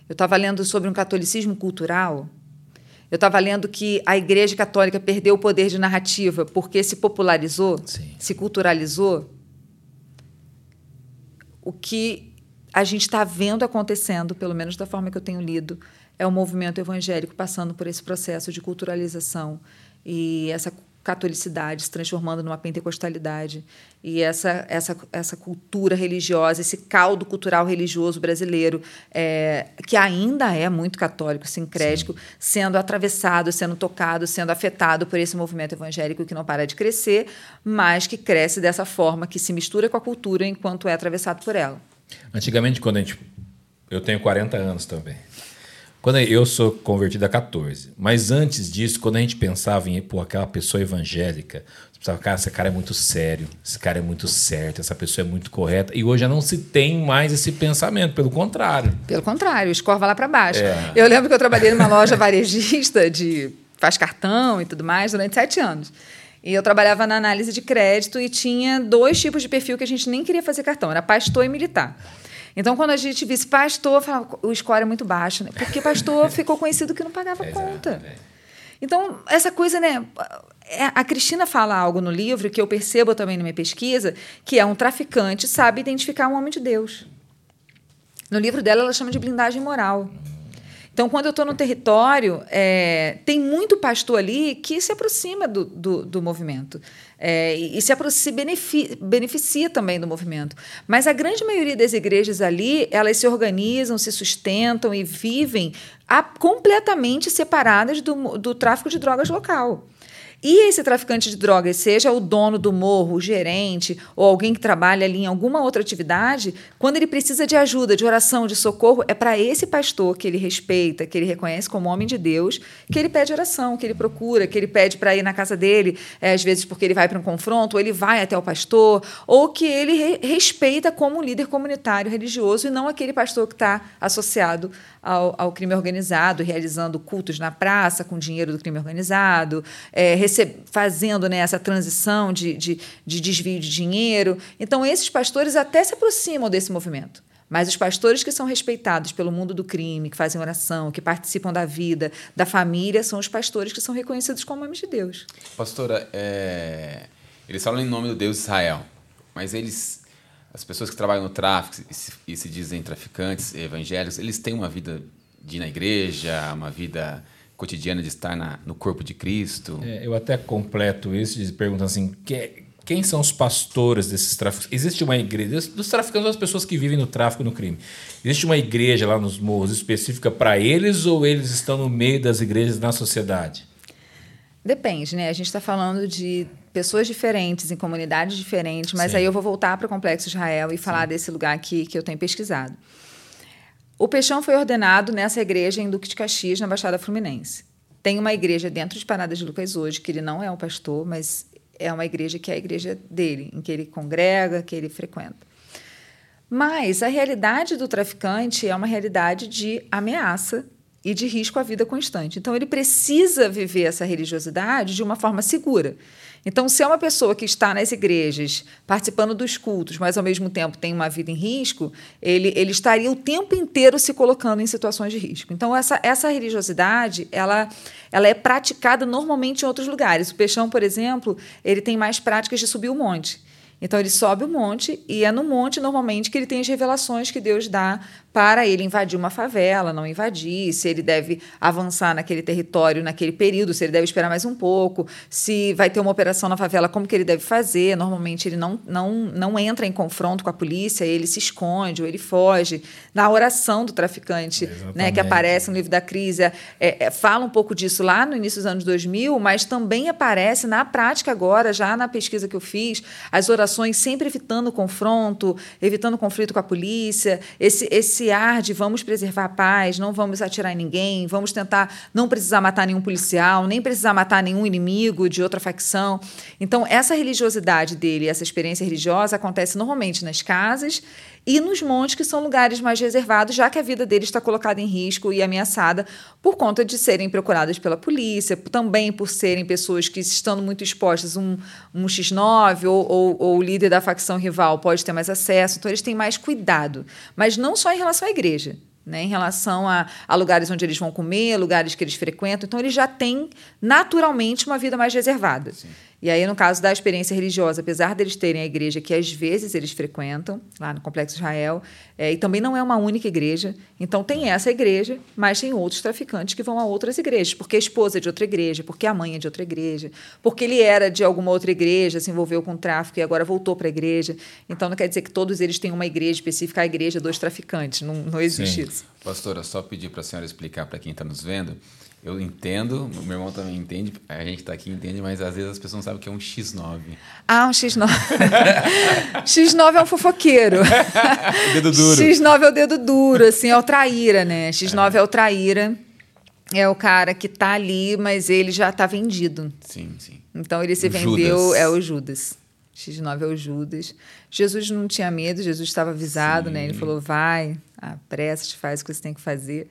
eu estava lendo sobre um catolicismo cultural, eu estava lendo que a Igreja Católica perdeu o poder de narrativa porque se popularizou, Sim. se culturalizou. O que a gente está vendo acontecendo, pelo menos da forma que eu tenho lido, é o movimento evangélico passando por esse processo de culturalização e essa catolicidade se transformando numa pentecostalidade. E essa essa essa cultura religiosa esse caldo cultural religioso brasileiro é, que ainda é muito católico sincrético Sim. sendo atravessado sendo tocado sendo afetado por esse movimento evangélico que não para de crescer mas que cresce dessa forma que se mistura com a cultura enquanto é atravessado por ela. Antigamente quando a gente eu tenho 40 anos também quando eu sou convertido a 14. Mas antes disso, quando a gente pensava em pô, aquela pessoa evangélica, você pensava, cara, esse cara é muito sério, esse cara é muito certo, essa pessoa é muito correta. E hoje já não se tem mais esse pensamento, pelo contrário. Pelo contrário, escorva lá para baixo. É. Eu lembro que eu trabalhei numa loja varejista de faz cartão e tudo mais durante sete anos. E eu trabalhava na análise de crédito e tinha dois tipos de perfil que a gente nem queria fazer cartão, era pastor e militar. Então, quando a gente visse pastor, falava, o score é muito baixo, né? Porque pastor ficou conhecido que não pagava conta. Então, essa coisa, né? É, a Cristina fala algo no livro que eu percebo também na minha pesquisa, que é um traficante sabe identificar um homem de Deus. No livro dela, ela chama de blindagem moral. Então, quando eu estou no território, é, tem muito pastor ali que se aproxima do, do, do movimento. É, e se, beneficia, beneficia também do movimento. Mas a grande maioria das igrejas ali, elas se organizam, se sustentam e vivem a, completamente separadas do, do tráfico de drogas local. E esse traficante de drogas, seja o dono do morro, o gerente ou alguém que trabalha ali em alguma outra atividade, quando ele precisa de ajuda, de oração, de socorro, é para esse pastor que ele respeita, que ele reconhece como homem de Deus, que ele pede oração, que ele procura, que ele pede para ir na casa dele, é, às vezes porque ele vai para um confronto, ou ele vai até o pastor, ou que ele re respeita como líder comunitário religioso e não aquele pastor que está associado ao, ao, crime organizado, realizando cultos na praça com dinheiro do crime organizado, é, fazendo né, essa transição de, de, de desvio de dinheiro. Então, esses pastores até se aproximam desse movimento. Mas os pastores que são respeitados pelo mundo do crime, que fazem oração, que participam da vida, da família, são os pastores que são reconhecidos como homens de Deus. Pastora, é... eles falam em nome do Deus Israel, mas eles, as pessoas que trabalham no tráfico e se, e se dizem traficantes evangélicos, eles têm uma vida de ir na igreja, uma vida cotidiana de estar na, no corpo de Cristo. É, eu até completo isso perguntando assim, que, quem são os pastores desses tráficos? Existe uma igreja, dos traficantes, das pessoas que vivem no tráfico e no crime. Existe uma igreja lá nos morros específica para eles ou eles estão no meio das igrejas na sociedade? Depende, né? A gente está falando de pessoas diferentes, em comunidades diferentes, mas Sim. aí eu vou voltar para o Complexo Israel e falar Sim. desse lugar aqui que eu tenho pesquisado. O Peixão foi ordenado nessa igreja em Duque de Caxias, na Baixada Fluminense. Tem uma igreja dentro de Paradas de Lucas hoje, que ele não é um pastor, mas é uma igreja que é a igreja dele, em que ele congrega, que ele frequenta. Mas a realidade do traficante é uma realidade de ameaça e de risco à vida constante. Então, ele precisa viver essa religiosidade de uma forma segura. Então, se é uma pessoa que está nas igrejas, participando dos cultos, mas ao mesmo tempo tem uma vida em risco, ele, ele estaria o tempo inteiro se colocando em situações de risco. Então, essa, essa religiosidade, ela, ela é praticada normalmente em outros lugares. O Peixão, por exemplo, ele tem mais práticas de subir o monte. Então ele sobe o monte e é no monte normalmente que ele tem as revelações que Deus dá para ele invadir uma favela, não invadir, se ele deve avançar naquele território naquele período, se ele deve esperar mais um pouco, se vai ter uma operação na favela, como que ele deve fazer. Normalmente ele não, não, não entra em confronto com a polícia, ele se esconde ou ele foge. Na oração do traficante, né, que aparece no livro da crise, é, é, fala um pouco disso lá no início dos anos 2000, mas também aparece na prática agora, já na pesquisa que eu fiz, as orações sempre evitando confronto, evitando conflito com a polícia, esse, esse ar de vamos preservar a paz, não vamos atirar em ninguém, vamos tentar não precisar matar nenhum policial, nem precisar matar nenhum inimigo de outra facção. Então, essa religiosidade dele, essa experiência religiosa acontece normalmente nas casas e nos montes, que são lugares mais reservados, já que a vida deles está colocada em risco e ameaçada por conta de serem procuradas pela polícia, também por serem pessoas que, estando muito expostas, um, um X9 ou, ou, ou o líder da facção rival pode ter mais acesso, então eles têm mais cuidado. Mas não só em relação à igreja. Né, em relação a, a, lugares onde eles vão comer, lugares que eles frequentam. Então, eles já têm naturalmente uma vida mais reservada. Sim. E aí, no caso da experiência religiosa, apesar deles terem a igreja que às vezes eles frequentam, lá no Complexo Israel, é, e também não é uma única igreja, então tem essa igreja, mas tem outros traficantes que vão a outras igrejas, porque a esposa é de outra igreja, porque a mãe é de outra igreja, porque ele era de alguma outra igreja, se envolveu com tráfico e agora voltou para a igreja. Então não quer dizer que todos eles têm uma igreja específica, a igreja dos traficantes, não, não existe Sim. isso. Pastora, só pedir para a senhora explicar para quem está nos vendo eu entendo, meu irmão também entende, a gente está aqui entende, mas às vezes as pessoas não sabem o que é um X9. Ah, um X9. X9 é um fofoqueiro. dedo duro. X9 é o dedo duro, assim, é o traíra, né? X9 é, é o traíra. É o cara que está ali, mas ele já está vendido. Sim, sim. Então ele se o vendeu, Judas. é o Judas. X9 é o Judas. Jesus não tinha medo, Jesus estava avisado, sim. né? Ele falou: vai, apressa, faz o que você tem que fazer.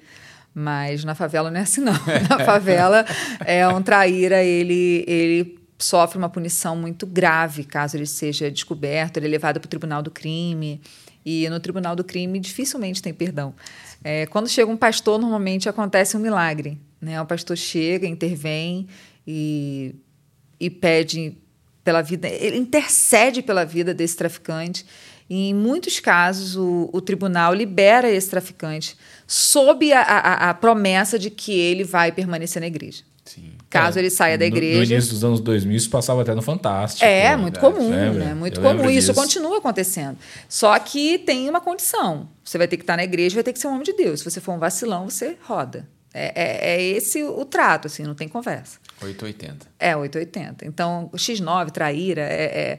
Mas na favela não é assim, não. Na favela é um traíra, ele, ele sofre uma punição muito grave caso ele seja descoberto, ele é levado para o tribunal do crime. E no tribunal do crime dificilmente tem perdão. É, quando chega um pastor, normalmente acontece um milagre. Né? O pastor chega, intervém e, e pede pela vida, ele intercede pela vida desse traficante. E em muitos casos, o, o tribunal libera esse traficante sob a, a, a, promessa de que ele vai permanecer na igreja. Sim. Caso é, ele saia da igreja. No, no, início dos anos 2000, isso passava até no Fantástico. É, né? muito comum, né? Muito Eu comum. Isso continua acontecendo. Só que tem uma condição. Você vai ter que estar na igreja, vai ter que ser um homem de Deus. Se você for um vacilão, você roda. É, é, é esse o trato, assim, não tem conversa. 880. É, 880. Então, X9, traíra, é, é é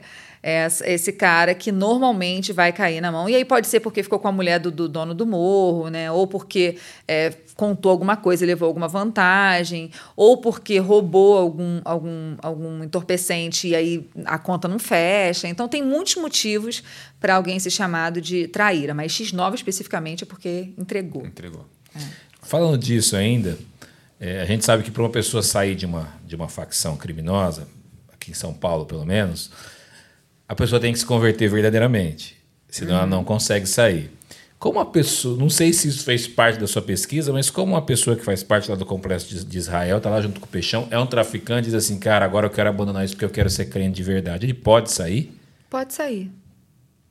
esse cara que normalmente vai cair na mão. E aí pode ser porque ficou com a mulher do, do dono do morro, né? Ou porque é, contou alguma coisa e levou alguma vantagem, ou porque roubou algum, algum, algum entorpecente e aí a conta não fecha. Então tem muitos motivos para alguém ser chamado de traíra, mas X9 especificamente é porque entregou. Entregou. É. Falando disso ainda, é, a gente sabe que para uma pessoa sair de uma, de uma facção criminosa, aqui em São Paulo pelo menos, a pessoa tem que se converter verdadeiramente, senão ela não consegue sair. Como a pessoa, não sei se isso fez parte da sua pesquisa, mas como uma pessoa que faz parte lá do complexo de, de Israel, está lá junto com o Peixão, é um traficante, diz assim, cara, agora eu quero abandonar isso porque eu quero ser crente de verdade. Ele pode sair? Pode sair.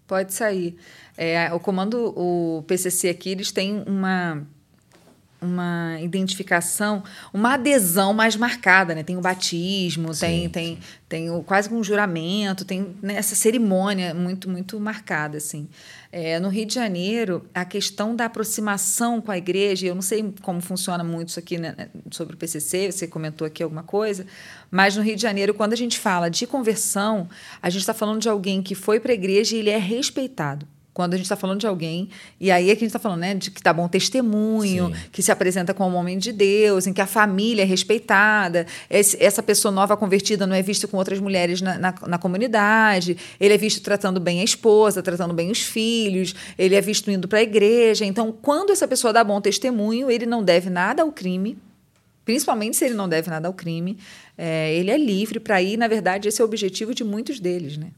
Pode sair. É, o comando, o PCC aqui, eles têm uma uma identificação, uma adesão mais marcada, né? Tem o batismo, sim, tem, tem, tem o, quase um juramento, tem né, essa cerimônia muito, muito marcada, assim. É, no Rio de Janeiro, a questão da aproximação com a igreja, eu não sei como funciona muito isso aqui né, sobre o PCC, você comentou aqui alguma coisa, mas no Rio de Janeiro, quando a gente fala de conversão, a gente está falando de alguém que foi para a igreja e ele é respeitado quando a gente está falando de alguém, e aí é que a gente está falando, né, de que está bom testemunho, Sim. que se apresenta como um homem de Deus, em que a família é respeitada, esse, essa pessoa nova convertida não é vista com outras mulheres na, na, na, comunidade, ele é visto tratando bem a esposa, tratando bem os filhos, ele é visto indo para a igreja. Então, quando essa pessoa dá bom testemunho, ele não deve nada ao crime, principalmente se ele não deve nada ao crime, é, ele é livre para ir, na verdade, esse é o objetivo de muitos deles, né?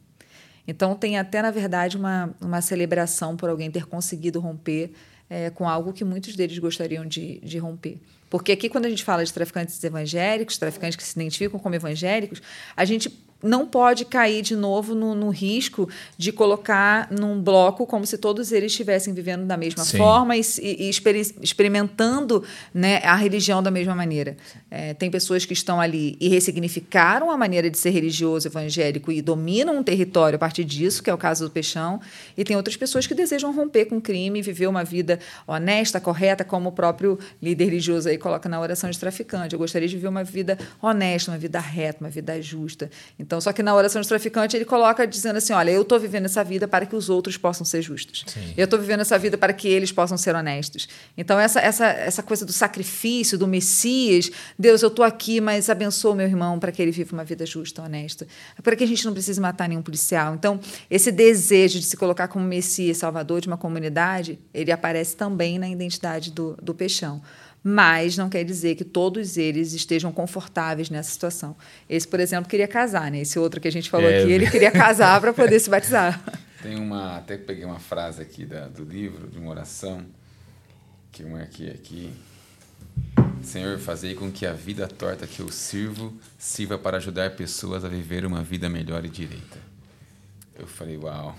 Então, tem até, na verdade, uma, uma celebração por alguém ter conseguido romper é, com algo que muitos deles gostariam de, de romper. Porque aqui, quando a gente fala de traficantes evangélicos, traficantes que se identificam como evangélicos, a gente não pode cair de novo no, no, risco de colocar num bloco como se todos eles estivessem vivendo da mesma Sim. forma e, e, experimentando né, a religião da mesma maneira. É, tem pessoas que estão ali e ressignificaram a maneira de ser religioso evangélico e dominam um território a partir disso, que é o caso do Peixão, e tem outras pessoas que desejam romper com o crime e viver uma vida honesta, correta, como o próprio líder religioso aí coloca na oração de traficante. Eu gostaria de viver uma vida honesta, uma vida reta, uma vida justa. Então, só que na oração de traficante ele coloca dizendo assim: olha, eu estou vivendo essa vida para que os outros possam ser justos. Sim. Eu estou vivendo essa vida para que eles possam ser honestos. Então, essa, essa, essa coisa do sacrifício, do Messias, Deus, eu estou aqui, mas abençoa meu irmão para que ele viva uma vida justa, honesta. Para que a gente não precise matar nenhum policial. Então, esse desejo de se colocar como Messias, Salvador de uma comunidade, ele aparece também na identidade do, do Peixão mas não quer dizer que todos eles estejam confortáveis nessa situação. Esse, por exemplo, queria casar, né? Esse outro que a gente falou é, aqui, ele queria casar para poder se batizar. Tem uma, até peguei uma frase aqui da, do livro, de uma oração, que eu marquei aqui. Senhor, fazei com que a vida torta que eu sirvo sirva para ajudar pessoas a viver uma vida melhor e direita. Eu falei, uau.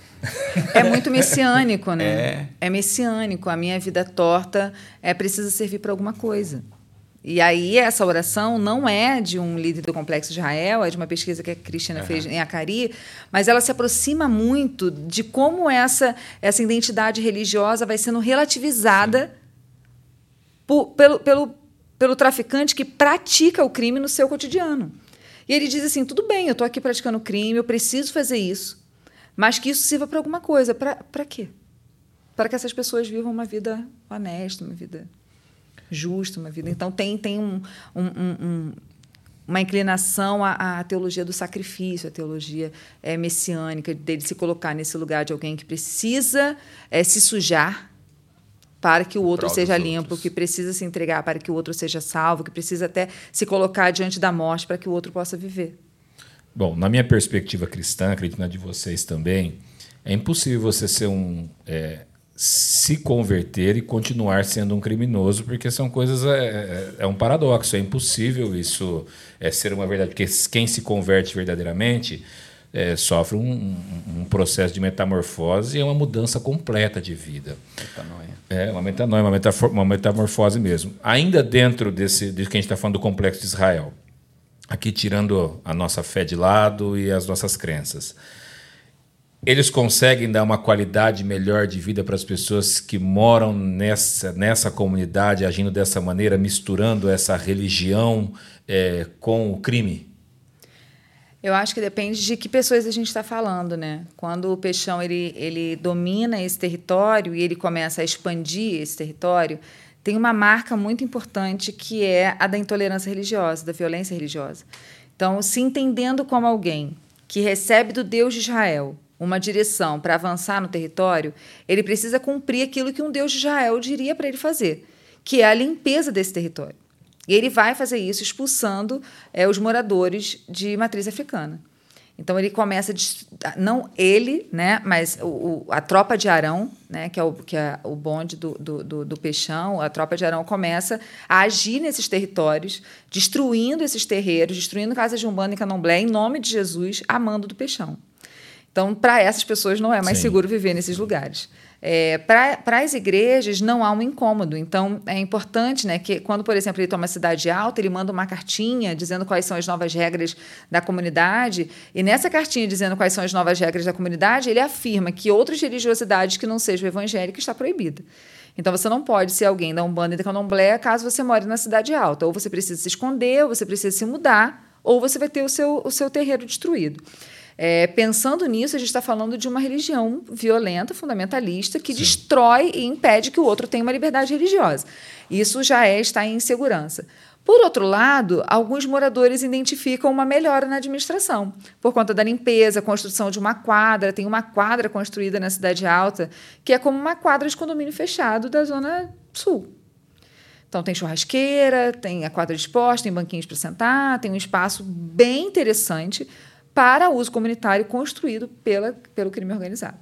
É muito messiânico, né? É. é messiânico. A minha vida torta é precisa servir para alguma coisa. E aí, essa oração não é de um líder do Complexo de Israel, é de uma pesquisa que a Cristina uhum. fez em Acari, mas ela se aproxima muito de como essa, essa identidade religiosa vai sendo relativizada por, pelo, pelo, pelo traficante que pratica o crime no seu cotidiano. E ele diz assim: tudo bem, eu estou aqui praticando crime, eu preciso fazer isso mas que isso sirva para alguma coisa. Para quê? Para que essas pessoas vivam uma vida honesta, uma vida justa, uma vida. Então, tem, tem um, um, um, uma inclinação à, à, teologia do sacrifício, à teologia é, messiânica, dele se colocar nesse lugar de alguém que precisa é, se sujar para que o outro seja limpo, outros. que precisa se entregar para que o outro seja salvo, que precisa até se colocar diante da morte para que o outro possa viver. Bom, na minha perspectiva cristã, acredito na de vocês também, é impossível você ser um. É, se converter e continuar sendo um criminoso, porque são coisas. É, é, é um paradoxo, é impossível isso é, ser uma verdade. Porque quem se converte verdadeiramente é, sofre um, um, um, processo de metamorfose e é uma mudança completa de vida. Metanoia. É, uma metanoia, uma, uma metamorfose mesmo. Ainda dentro desse, de que a gente está falando do complexo de Israel aqui tirando a nossa fé de lado e as nossas crenças. Eles conseguem dar uma qualidade melhor de vida para as pessoas que moram nessa, nessa comunidade, agindo dessa maneira, misturando essa religião é, com o crime? Eu acho que depende de que pessoas a gente está falando, né? Quando o peixão ele, ele domina esse território e ele começa a expandir esse território, tem uma marca muito importante que é a da intolerância religiosa, da violência religiosa. Então, se entendendo como alguém que recebe do Deus de Israel uma direção para avançar no território, ele precisa cumprir aquilo que um Deus de Israel diria para ele fazer, que é a limpeza desse território. E ele vai fazer isso expulsando é, os moradores de matriz africana. Então ele começa não ele, né, mas o, o, a tropa de Arão, né, que é o que é o bonde do, do, do, do Peixão, a tropa de Arão começa a agir nesses territórios, destruindo esses terreiros, destruindo casas de umbanda e candomblé em nome de Jesus, amando do Peixão. Então, para essas pessoas não é mais Sim. seguro viver nesses lugares. É, Para as igrejas não há um incômodo. Então, é importante né, que, quando, por exemplo, ele toma a cidade alta, ele manda uma cartinha dizendo quais são as novas regras da comunidade. E nessa cartinha dizendo quais são as novas regras da comunidade, ele afirma que outras religiosidades que não sejam evangélicas está proibida. Então, você não pode ser alguém da Umbanda e da Candomblé caso você more na cidade alta. Ou você precisa se esconder, ou você precisa se mudar, ou você vai ter o seu, o seu terreiro destruído. É, pensando nisso, a gente está falando de uma religião violenta, fundamentalista, que Sim. destrói e impede que o outro tenha uma liberdade religiosa. Isso já é estar em insegurança. Por outro lado, alguns moradores identificam uma melhora na administração, por conta da limpeza, construção de uma quadra. Tem uma quadra construída na Cidade Alta, que é como uma quadra de condomínio fechado da Zona Sul. Então, tem churrasqueira, tem a quadra de esporte, tem banquinhos para sentar, tem um espaço bem interessante para uso comunitário construído pela, pelo crime organizado.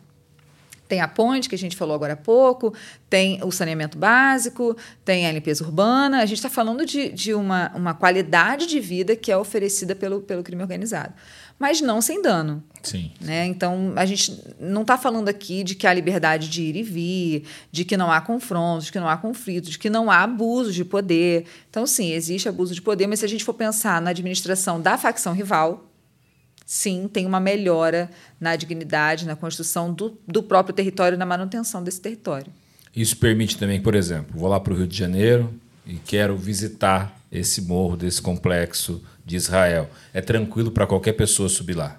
Tem a ponte, que a gente falou agora há pouco, tem o saneamento básico, tem a limpeza urbana. A gente está falando de, de uma, uma qualidade de vida que é oferecida pelo, pelo crime organizado. mas não sem dano. Sim. Né? Então, a gente não está falando aqui de que há liberdade de ir e vir, de que não há confrontos, de que não há conflitos, de que não há abuso de poder. Então, sim, existe abuso de poder, mas se a gente for pensar na administração da facção rival, sim, tem uma melhora na dignidade, na construção do, do próprio território na manutenção desse território. Isso permite também, por exemplo, vou lá para o Rio de Janeiro e quero visitar esse morro desse complexo de Israel. É tranquilo para qualquer pessoa subir lá.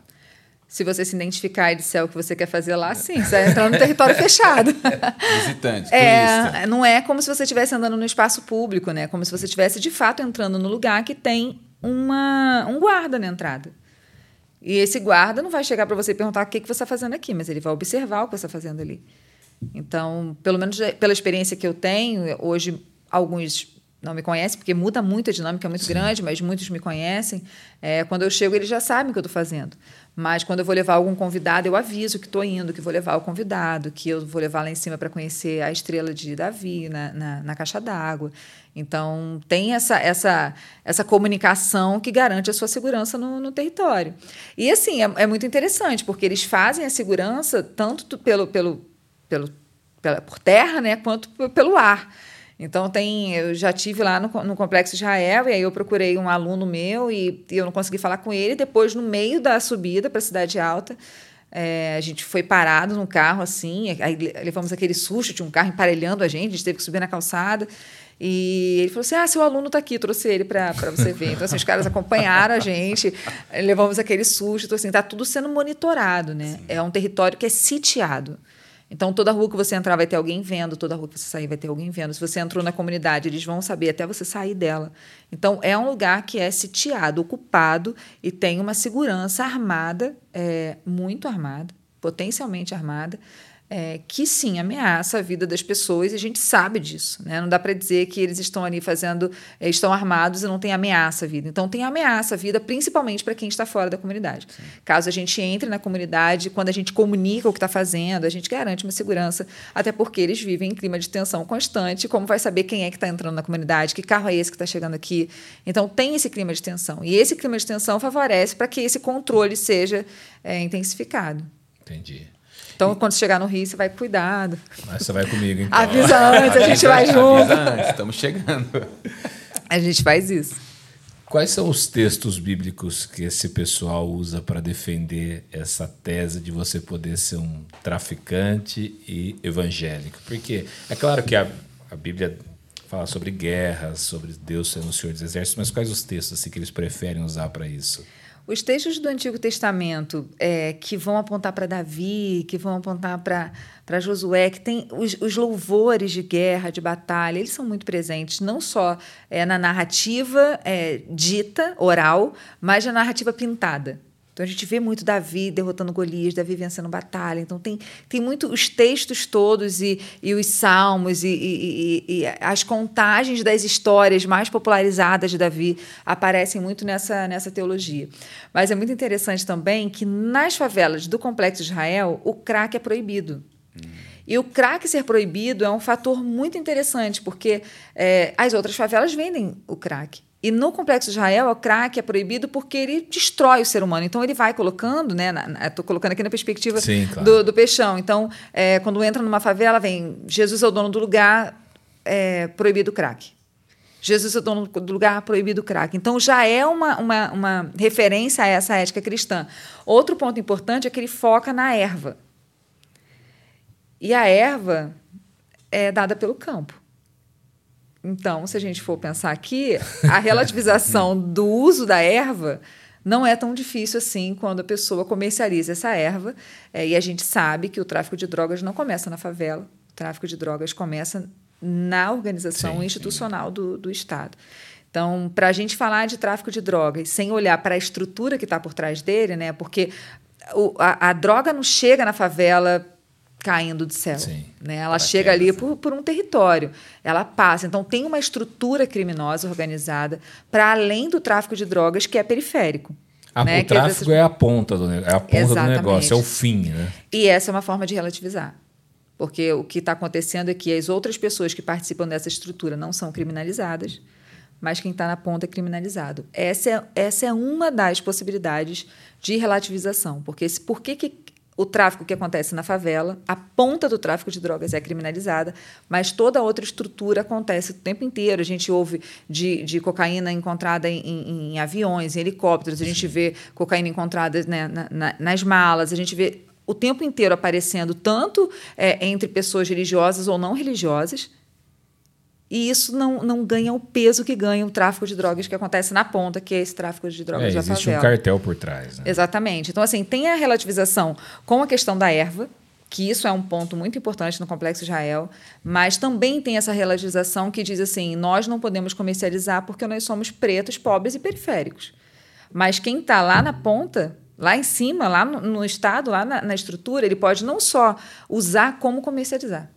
Se você se identificar e disser o que você quer fazer lá, sim, você vai entrar no território fechado. Visitante, é, turista. Não é como se você estivesse andando no espaço público, né? Como se você estivesse de fato entrando no lugar que tem uma, um guarda na entrada. E esse guarda não vai chegar para você e perguntar o que, que você está fazendo aqui, mas ele vai observar o que você está fazendo ali. Então, pelo menos pela experiência que eu tenho, hoje alguns não me conhecem, porque muda muito a dinâmica, é muito Sim. grande, mas muitos me conhecem. É, quando eu chego, eles já sabem o que eu estou fazendo. Mas quando eu vou levar algum convidado, eu aviso que estou indo, que vou levar o convidado, que eu vou levar lá em cima para conhecer a estrela de Davi na, na, na caixa d'água. Então, tem essa, essa, essa comunicação que garante a sua segurança no, no território. E, assim, é, é, muito interessante, porque eles fazem a segurança tanto pelo, pelo, pelo, pela, por terra né, quanto pelo ar. Então tem, eu já tive lá no, no Complexo Israel e aí eu procurei um aluno meu e, e eu não consegui falar com ele. Depois, no meio da subida para a Cidade Alta, é, a gente foi parado no carro assim, aí levamos aquele susto, tinha um carro emparelhando a gente, a gente teve que subir na calçada. E ele falou assim: Ah, seu aluno está aqui, trouxe ele para você ver. Então, assim, os caras acompanharam a gente, levamos aquele susto. Então, assim, está tudo sendo monitorado, né? Sim. É um território que é sitiado. Então, toda rua que você entrar vai ter alguém vendo, toda rua que você sair vai ter alguém vendo. Se você entrou na comunidade, eles vão saber até você sair dela. Então, é um lugar que é sitiado, ocupado e tem uma segurança armada, é, muito armada, potencialmente armada, é, que sim ameaça a vida das pessoas e a gente sabe disso. Né? Não dá para dizer que eles estão ali fazendo, é, estão armados e não tem ameaça à vida. Então tem ameaça à vida, principalmente para quem está fora da comunidade. Sim. Caso a gente entre na comunidade, quando a gente comunica o que está fazendo, a gente garante uma segurança, até porque eles vivem em clima de tensão constante. Como vai saber quem é que está entrando na comunidade, que carro é esse que está chegando aqui? Então tem esse clima de tensão. E esse clima de tensão favorece para que esse controle seja é, intensificado. Entendi. Então, quando chegar no Rio, você vai cuidado. Mas você vai comigo, então. Avisa antes, a gente vai junto. Avisa antes, estamos chegando. A gente faz isso. Quais são os textos bíblicos que esse pessoal usa para defender essa tese de você poder ser um traficante e evangélico? Porque é claro que a, a Bíblia fala sobre guerras, sobre Deus sendo o Senhor dos Exércitos, mas quais os textos assim, que eles preferem usar para isso? Os textos do Antigo Testamento é, que vão apontar para Davi, que vão apontar para Josué, que tem os, os, louvores de guerra, de batalha, eles são muito presentes, não só é, na narrativa é, dita, oral, mas na narrativa pintada. Então a gente vê muito Davi derrotando Golias, Davi vencendo batalha. Então tem, tem muito os textos todos e, e os salmos e, e, e, as contagens das histórias mais popularizadas de Davi aparecem muito nessa, nessa teologia. Mas é muito interessante também que nas favelas do Complexo Israel o crack é proibido. E o crack ser proibido é um fator muito interessante, porque é, as outras favelas vendem o crack. E no Complexo de Israel, o crack é proibido porque ele destrói o ser humano. Então, ele vai colocando, né? Estou colocando aqui na perspectiva Sim, claro. do, do peixão. Então, é, quando entra numa favela, vem Jesus é o dono do lugar, é, proibido o crack. Jesus é o dono do lugar, proibido o crack. Então, já é uma, uma, uma referência a essa ética cristã. Outro ponto importante é que ele foca na erva. E a erva é dada pelo campo. Então, se a gente for pensar aqui, a relativização do uso da erva não é tão difícil assim quando a pessoa comercializa essa erva. É, e a gente sabe que o tráfico de drogas não começa na favela, o tráfico de drogas começa na organização sim, institucional sim. Do, do Estado. Então, para a gente falar de tráfico de drogas sem olhar para a estrutura que está por trás dele, né? Porque o, a, a droga não chega na favela caindo do céu. Sim, né? Ela chega ali por, por um território, ela passa. Então, tem uma estrutura criminosa organizada para além do tráfico de drogas, que é periférico. Ah, né? O tráfico é a ponta, do, é a ponta do negócio, é o fim. Né? E essa é uma forma de relativizar. Porque o que está acontecendo é que as outras pessoas que participam dessa estrutura não são criminalizadas, mas quem está na ponta é criminalizado. Essa é, essa é uma das possibilidades de relativização, porque esse, por que, que o tráfico que acontece na favela, a ponta do tráfico de drogas é criminalizada, mas toda a outra estrutura acontece o tempo inteiro. A gente ouve de, de cocaína encontrada em, em, em aviões, em helicópteros, a gente vê cocaína encontrada né, na, na, nas malas, a gente vê o tempo inteiro aparecendo tanto é, entre pessoas religiosas ou não religiosas, e isso não, não ganha o peso que ganha o tráfico de drogas que acontece na ponta, que é esse tráfico de drogas é, da existe favela. um cartel por trás. Né? Exatamente. Então, assim, tem a relativização com a questão da erva, que isso é um ponto muito importante no Complexo Israel, mas também tem essa relativização que diz assim: nós não podemos comercializar porque nós somos pretos, pobres e periféricos. Mas quem está lá na ponta, lá em cima, lá no, no estado, lá na, na estrutura, ele pode não só usar, como comercializar.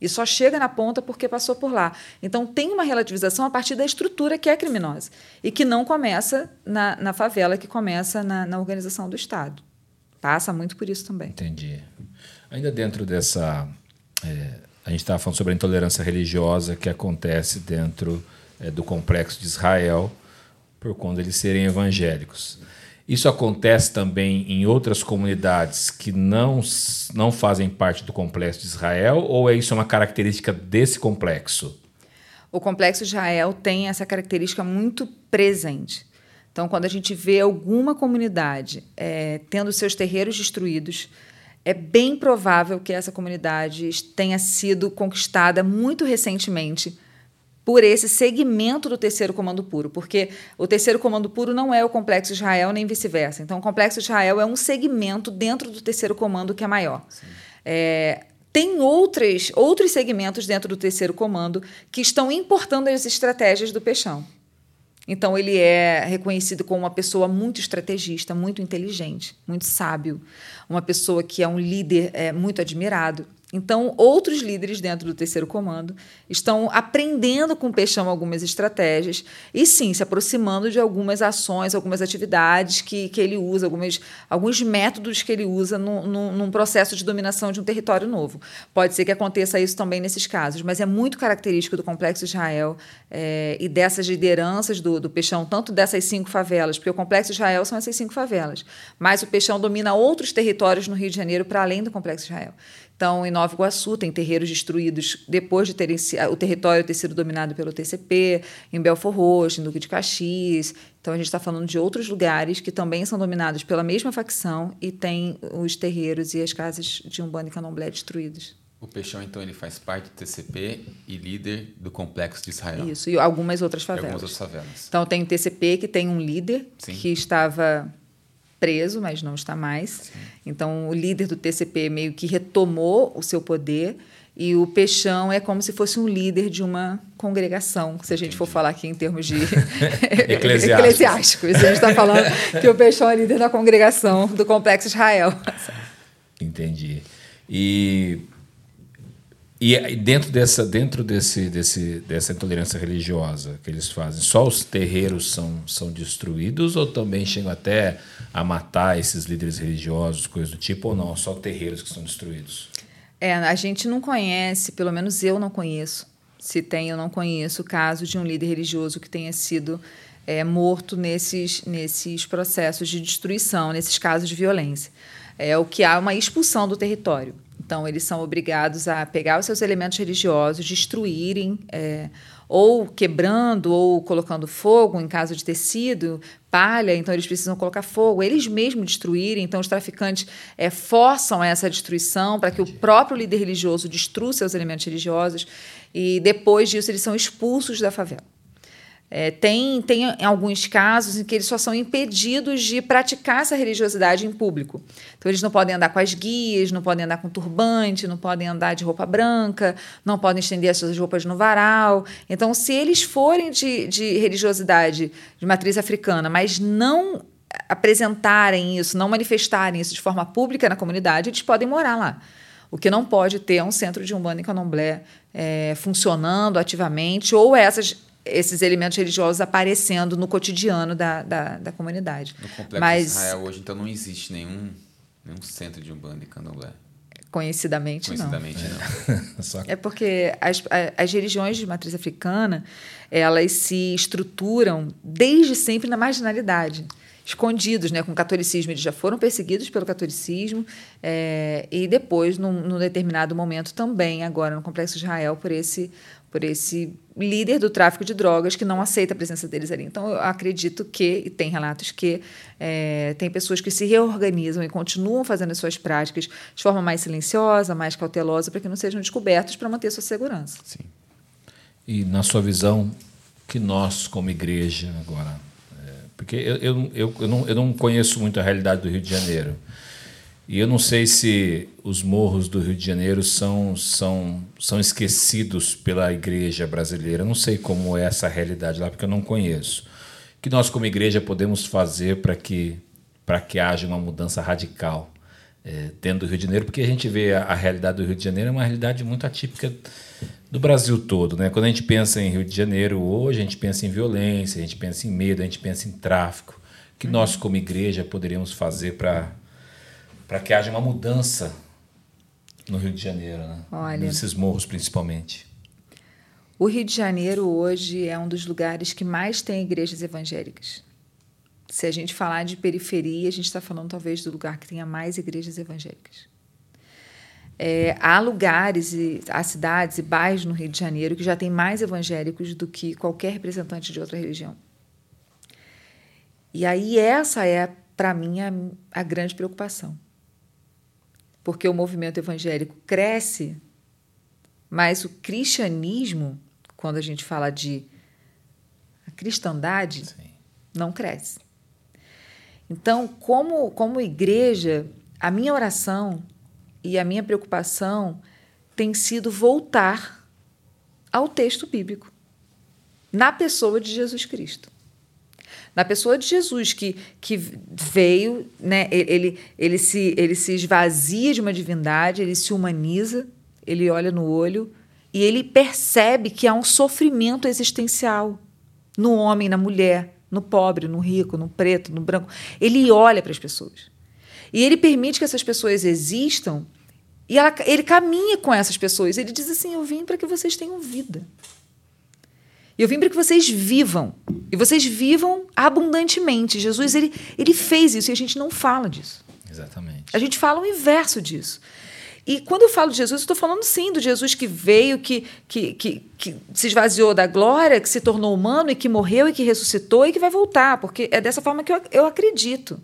E só chega na ponta porque passou por lá. Então, tem uma relativização a partir da estrutura que é criminosa e que não começa na, na favela, que começa na, na organização do Estado. Passa muito por isso também. Entendi. Ainda dentro dessa. É, a gente estava falando sobre a intolerância religiosa que acontece dentro é, do complexo de Israel por conta de eles serem evangélicos. Isso acontece também em outras comunidades que não, não fazem parte do complexo de Israel, ou é isso uma característica desse complexo? O complexo de Israel tem essa característica muito presente. Então, quando a gente vê alguma comunidade é, tendo seus terreiros destruídos, é bem provável que essa comunidade tenha sido conquistada muito recentemente por esse segmento do terceiro comando puro, porque o terceiro comando puro não é o complexo Israel nem vice-versa. Então, o complexo Israel é um segmento dentro do terceiro comando que é maior. É, tem outras, outros segmentos dentro do terceiro comando que estão importando as estratégias do Peixão. Então, ele é reconhecido como uma pessoa muito estrategista, muito inteligente, muito sábio, uma pessoa que é um líder é, muito admirado. Então, outros líderes dentro do terceiro comando estão aprendendo com o Peixão algumas estratégias e, sim, se aproximando de algumas ações, algumas atividades que, que ele usa, algumas, alguns métodos que ele usa no, no, num processo de dominação de um território novo. Pode ser que aconteça isso também nesses casos, mas é muito característico do Complexo Israel é, e dessas lideranças do, do Peixão, tanto dessas cinco favelas, porque o Complexo Israel são essas cinco favelas, mas o Peixão domina outros territórios no Rio de Janeiro para além do Complexo Israel. Então, em Nova Iguaçu, tem terreiros destruídos depois de terem, o território ter sido dominado pelo TCP, em Belfor Roxo, em Duque de Caxias. Então, a gente está falando de outros lugares que também são dominados pela mesma facção e tem os terreiros e as casas de Umbanda e Candomblé destruídos. O Peixão, então, ele faz parte do TCP e líder do Complexo de Israel. Isso, e algumas outras favelas. E algumas outras favelas. Então, tem o TCP, que tem um líder Sim. que estava preso, mas não está mais. Sim. Então, o líder do TCP meio que retomou o seu poder e o Peixão é como se fosse um líder de uma congregação, se a gente Entendi. for falar aqui em termos de eclesiásticos. A gente está falando que o Peixão é líder da congregação do Complexo Israel. Entendi. E e dentro dessa, dentro desse, desse, dessa intolerância religiosa que eles fazem, só os terreiros são, são destruídos ou também chegam até a matar esses líderes religiosos, coisas do tipo, ou não? Só terreiros que são destruídos? É, a gente não conhece, pelo menos eu não conheço, se tem eu não conheço, o caso de um líder religioso que tenha sido é, morto nesses, nesses processos de destruição, nesses casos de violência. É o que há uma expulsão do território. Então, eles são obrigados a pegar os seus elementos religiosos, destruírem, é, ou quebrando, ou colocando fogo, em caso de tecido, palha, então eles precisam colocar fogo, eles mesmos destruírem. Então, os traficantes é, forçam essa destruição para que o próprio líder religioso destrua seus elementos religiosos, e depois disso, eles são expulsos da favela. É, tem, tem alguns casos em que eles só são impedidos de praticar essa religiosidade em público. Então, eles não podem andar com as guias, não podem andar com turbante, não podem andar de roupa branca, não podem estender as suas roupas no varal. Então, se eles forem de, de religiosidade de matriz africana, mas não apresentarem isso, não manifestarem isso de forma pública na comunidade, eles podem morar lá. O que não pode ter é um centro de Umbanda e Candomblé é, funcionando ativamente, ou essas esses elementos religiosos aparecendo no cotidiano da, da, da comunidade. No complexo Mas, Israel hoje, então, não existe nenhum, nenhum centro de Umbanda e Candomblé? Conhecidamente, Conhecidamente não. não. é porque as, as religiões de matriz africana, elas se estruturam desde sempre na marginalidade escondidos, né, com o catolicismo. Eles já foram perseguidos pelo catolicismo é, e depois, num, num, determinado momento, também agora no complexo de Israel por esse por esse líder do tráfico de drogas que não aceita a presença deles ali. Então, eu acredito que, e tem relatos que, é, tem pessoas que se reorganizam e continuam fazendo as suas práticas de forma mais silenciosa, mais cautelosa, para que não sejam descobertos para manter sua segurança. Sim. E, na sua visão, que nós, como igreja, agora, porque eu, eu, eu, eu, não, eu não conheço muito a realidade do Rio de Janeiro. E eu não sei se os morros do Rio de Janeiro são, são, são esquecidos pela igreja brasileira. Eu não sei como é essa realidade lá, porque eu não conheço. O que nós, como igreja, podemos fazer para que, que haja uma mudança radical é, dentro do Rio de Janeiro? Porque a gente vê a, a realidade do Rio de Janeiro é uma realidade muito atípica do Brasil todo. Né? Quando a gente pensa em Rio de Janeiro hoje, a gente pensa em violência, a gente pensa em medo, a gente pensa em tráfico. O que nós, como igreja, poderíamos fazer para que haja uma mudança no Rio de Janeiro, né? Olha, nesses morros principalmente? O Rio de Janeiro hoje é um dos lugares que mais tem igrejas evangélicas. Se a gente falar de periferia, a gente está falando talvez do lugar que tenha mais igrejas evangélicas. É, há lugares, e, há cidades e bairros no Rio de Janeiro que já têm mais evangélicos do que qualquer representante de outra religião. E aí essa é, para mim, a, a grande preocupação. Porque o movimento evangélico cresce, mas o cristianismo, quando a gente fala de a cristandade, Sim. não cresce. Então, como, como igreja, a minha oração e a minha preocupação tem sido voltar ao texto bíblico, na pessoa de Jesus Cristo. Na pessoa de Jesus, que, que veio, né, ele, ele, se, ele se esvazia de uma divindade, ele se humaniza, ele olha no olho e ele percebe que há um sofrimento existencial no homem, na mulher, no pobre, no rico, no preto, no branco. Ele olha para as pessoas. E ele permite que essas pessoas existam e ela, ele caminha com essas pessoas. Ele diz assim: Eu vim para que vocês tenham vida. Eu vim para que vocês vivam. E vocês vivam abundantemente. Jesus ele, ele fez isso e a gente não fala disso. Exatamente. A gente fala o inverso disso. E quando eu falo de Jesus, estou falando sim do Jesus que veio, que, que, que, que, se esvaziou da glória, que se tornou humano e que morreu e que ressuscitou e que vai voltar, porque é dessa forma que eu, eu acredito.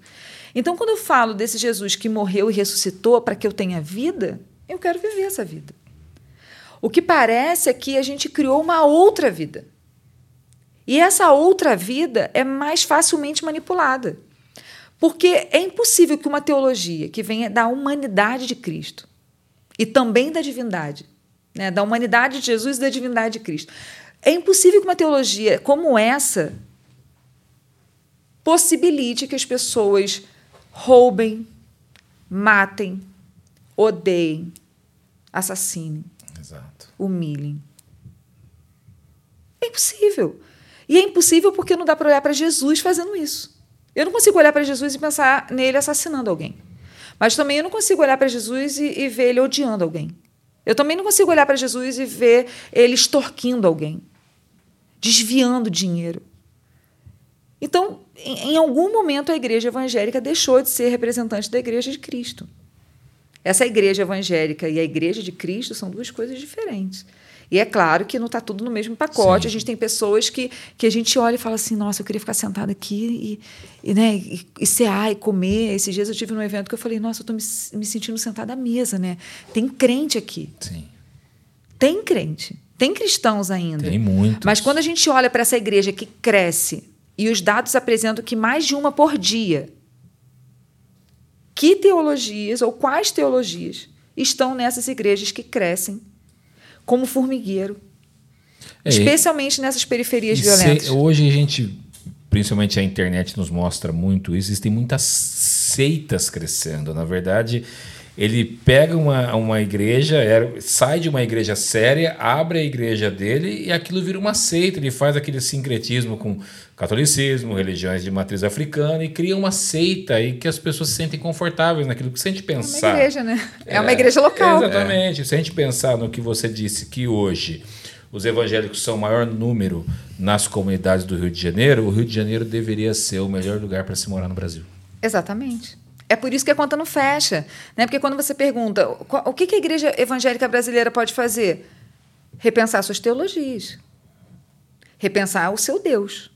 Então, quando eu falo desse Jesus que morreu e ressuscitou para que eu tenha vida, eu quero viver essa vida. O que parece é que a gente criou uma outra vida. E essa outra vida é mais facilmente manipulada. Porque é impossível que uma teologia que venha da humanidade de Cristo e também da divindade, né, da humanidade de Jesus e da divindade de Cristo, é impossível que uma teologia como essa possibilite que as pessoas roubem, matem, odeiem, assassinem, Exato. humilhem. É impossível. E é impossível porque não dá para olhar para Jesus fazendo isso. Eu não consigo olhar para Jesus e pensar nele assassinando alguém. Mas também eu não consigo olhar para Jesus e, e, ver ele odiando alguém. Eu também não consigo olhar para Jesus e ver ele extorquindo alguém, desviando dinheiro. Então, em, em algum momento, a igreja evangélica deixou de ser representante da igreja de Cristo. Essa igreja evangélica e a igreja de Cristo são duas coisas diferentes. E é claro que não está tudo no mesmo pacote. Sim. A gente tem pessoas que, que a gente olha e fala assim: nossa, eu queria ficar sentada aqui e, e, né, e, e cear e comer. Esses dias eu tive num evento que eu falei: nossa, eu estou me, me sentindo sentada à mesa, né? Tem crente aqui. Sim. Tem crente. Tem cristãos ainda. Tem muitos. Mas quando a gente olha para essa igreja que cresce e os dados apresentam que mais de uma por dia. Que teologias ou quais teologias estão nessas igrejas que crescem como formigueiro? É, especialmente nessas periferias violentas. Hoje a gente, principalmente a internet nos mostra muito isso, existem muitas seitas crescendo. Na verdade, ele pega uma, uma igreja, sai de uma igreja séria, abre a igreja dele e aquilo vira uma seita. Ele faz aquele sincretismo com catolicismo, religiões de matriz africana e cria uma seita aí que as pessoas se sentem confortáveis naquilo que se a gente pensar. É uma igreja, né? É, é uma igreja local. Exatamente. É. Se a gente pensar no que você disse que hoje os evangélicos são o maior número nas comunidades do Rio de Janeiro, o Rio de Janeiro deveria ser o melhor lugar para se morar no Brasil. Exatamente. É por isso que a conta não fecha. Né? Porque quando você pergunta o que a igreja evangélica brasileira pode fazer? Repensar suas teologias. Repensar o seu Deus.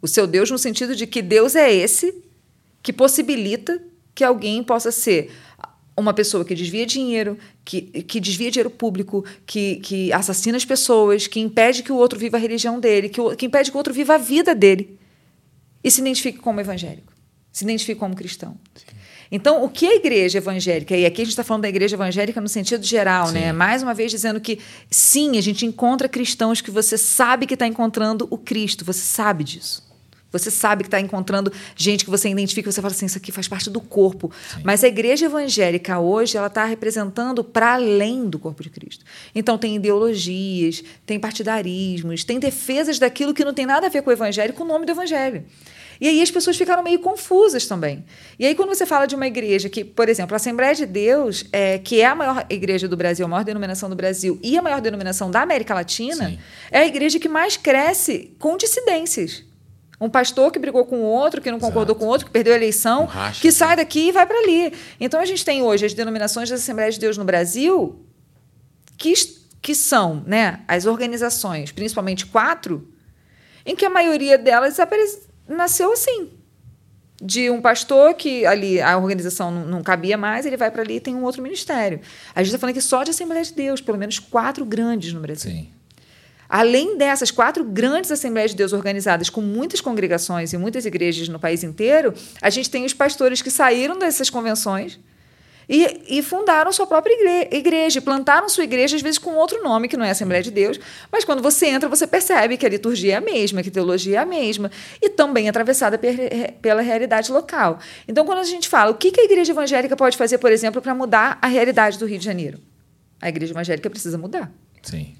O seu Deus no sentido de que Deus é esse que possibilita que alguém possa ser uma pessoa que desvia dinheiro, que, que desvia dinheiro público, que, que assassina as pessoas, que impede que o outro viva a religião dele, que, que impede que o outro viva a vida dele e se identifique como evangélico se identifica como cristão. Sim. Então, o que a igreja evangélica, e aqui a gente está falando da igreja evangélica no sentido geral, né? mais uma vez dizendo que sim, a gente encontra cristãos que você sabe que está encontrando o Cristo, você sabe disso. Você sabe que está encontrando gente que você identifica, você fala assim, isso aqui faz parte do corpo. Sim. Mas a igreja evangélica hoje, ela está representando para além do corpo de Cristo. Então tem ideologias, tem partidarismos, tem defesas daquilo que não tem nada a ver com o evangelho, com o nome do evangelho. E aí as pessoas ficaram meio confusas também. E aí, quando você fala de uma igreja que, por exemplo, a Assembleia de Deus, é, que é a maior igreja do Brasil, a maior denominação do Brasil e a maior denominação da América Latina, Sim. é a igreja que mais cresce com dissidências. Um pastor que brigou com outro, que não concordou Exato. com outro, que perdeu a eleição, um que sai daqui e vai para ali. Então a gente tem hoje as denominações das Assembleias de Deus no Brasil, que, que são né, as organizações, principalmente quatro, em que a maioria delas nasceu assim. De um pastor que ali a organização não, não cabia mais, ele vai para ali e tem um outro ministério. A gente está falando aqui só de Assembleia de Deus, pelo menos quatro grandes no Brasil. Sim. Além dessas quatro grandes Assembleias de Deus organizadas com muitas congregações e muitas igrejas no país inteiro, a gente tem os pastores que saíram dessas convenções e, e fundaram sua própria igreja, plantaram sua igreja, às vezes com outro nome, que não é Assembleia de Deus, mas quando você entra, você percebe que a liturgia é a mesma, que a teologia é a mesma, e também atravessada pela realidade local. Então, quando a gente fala o que a igreja evangélica pode fazer, por exemplo, para mudar a realidade do Rio de Janeiro, a igreja evangélica precisa mudar. Sim.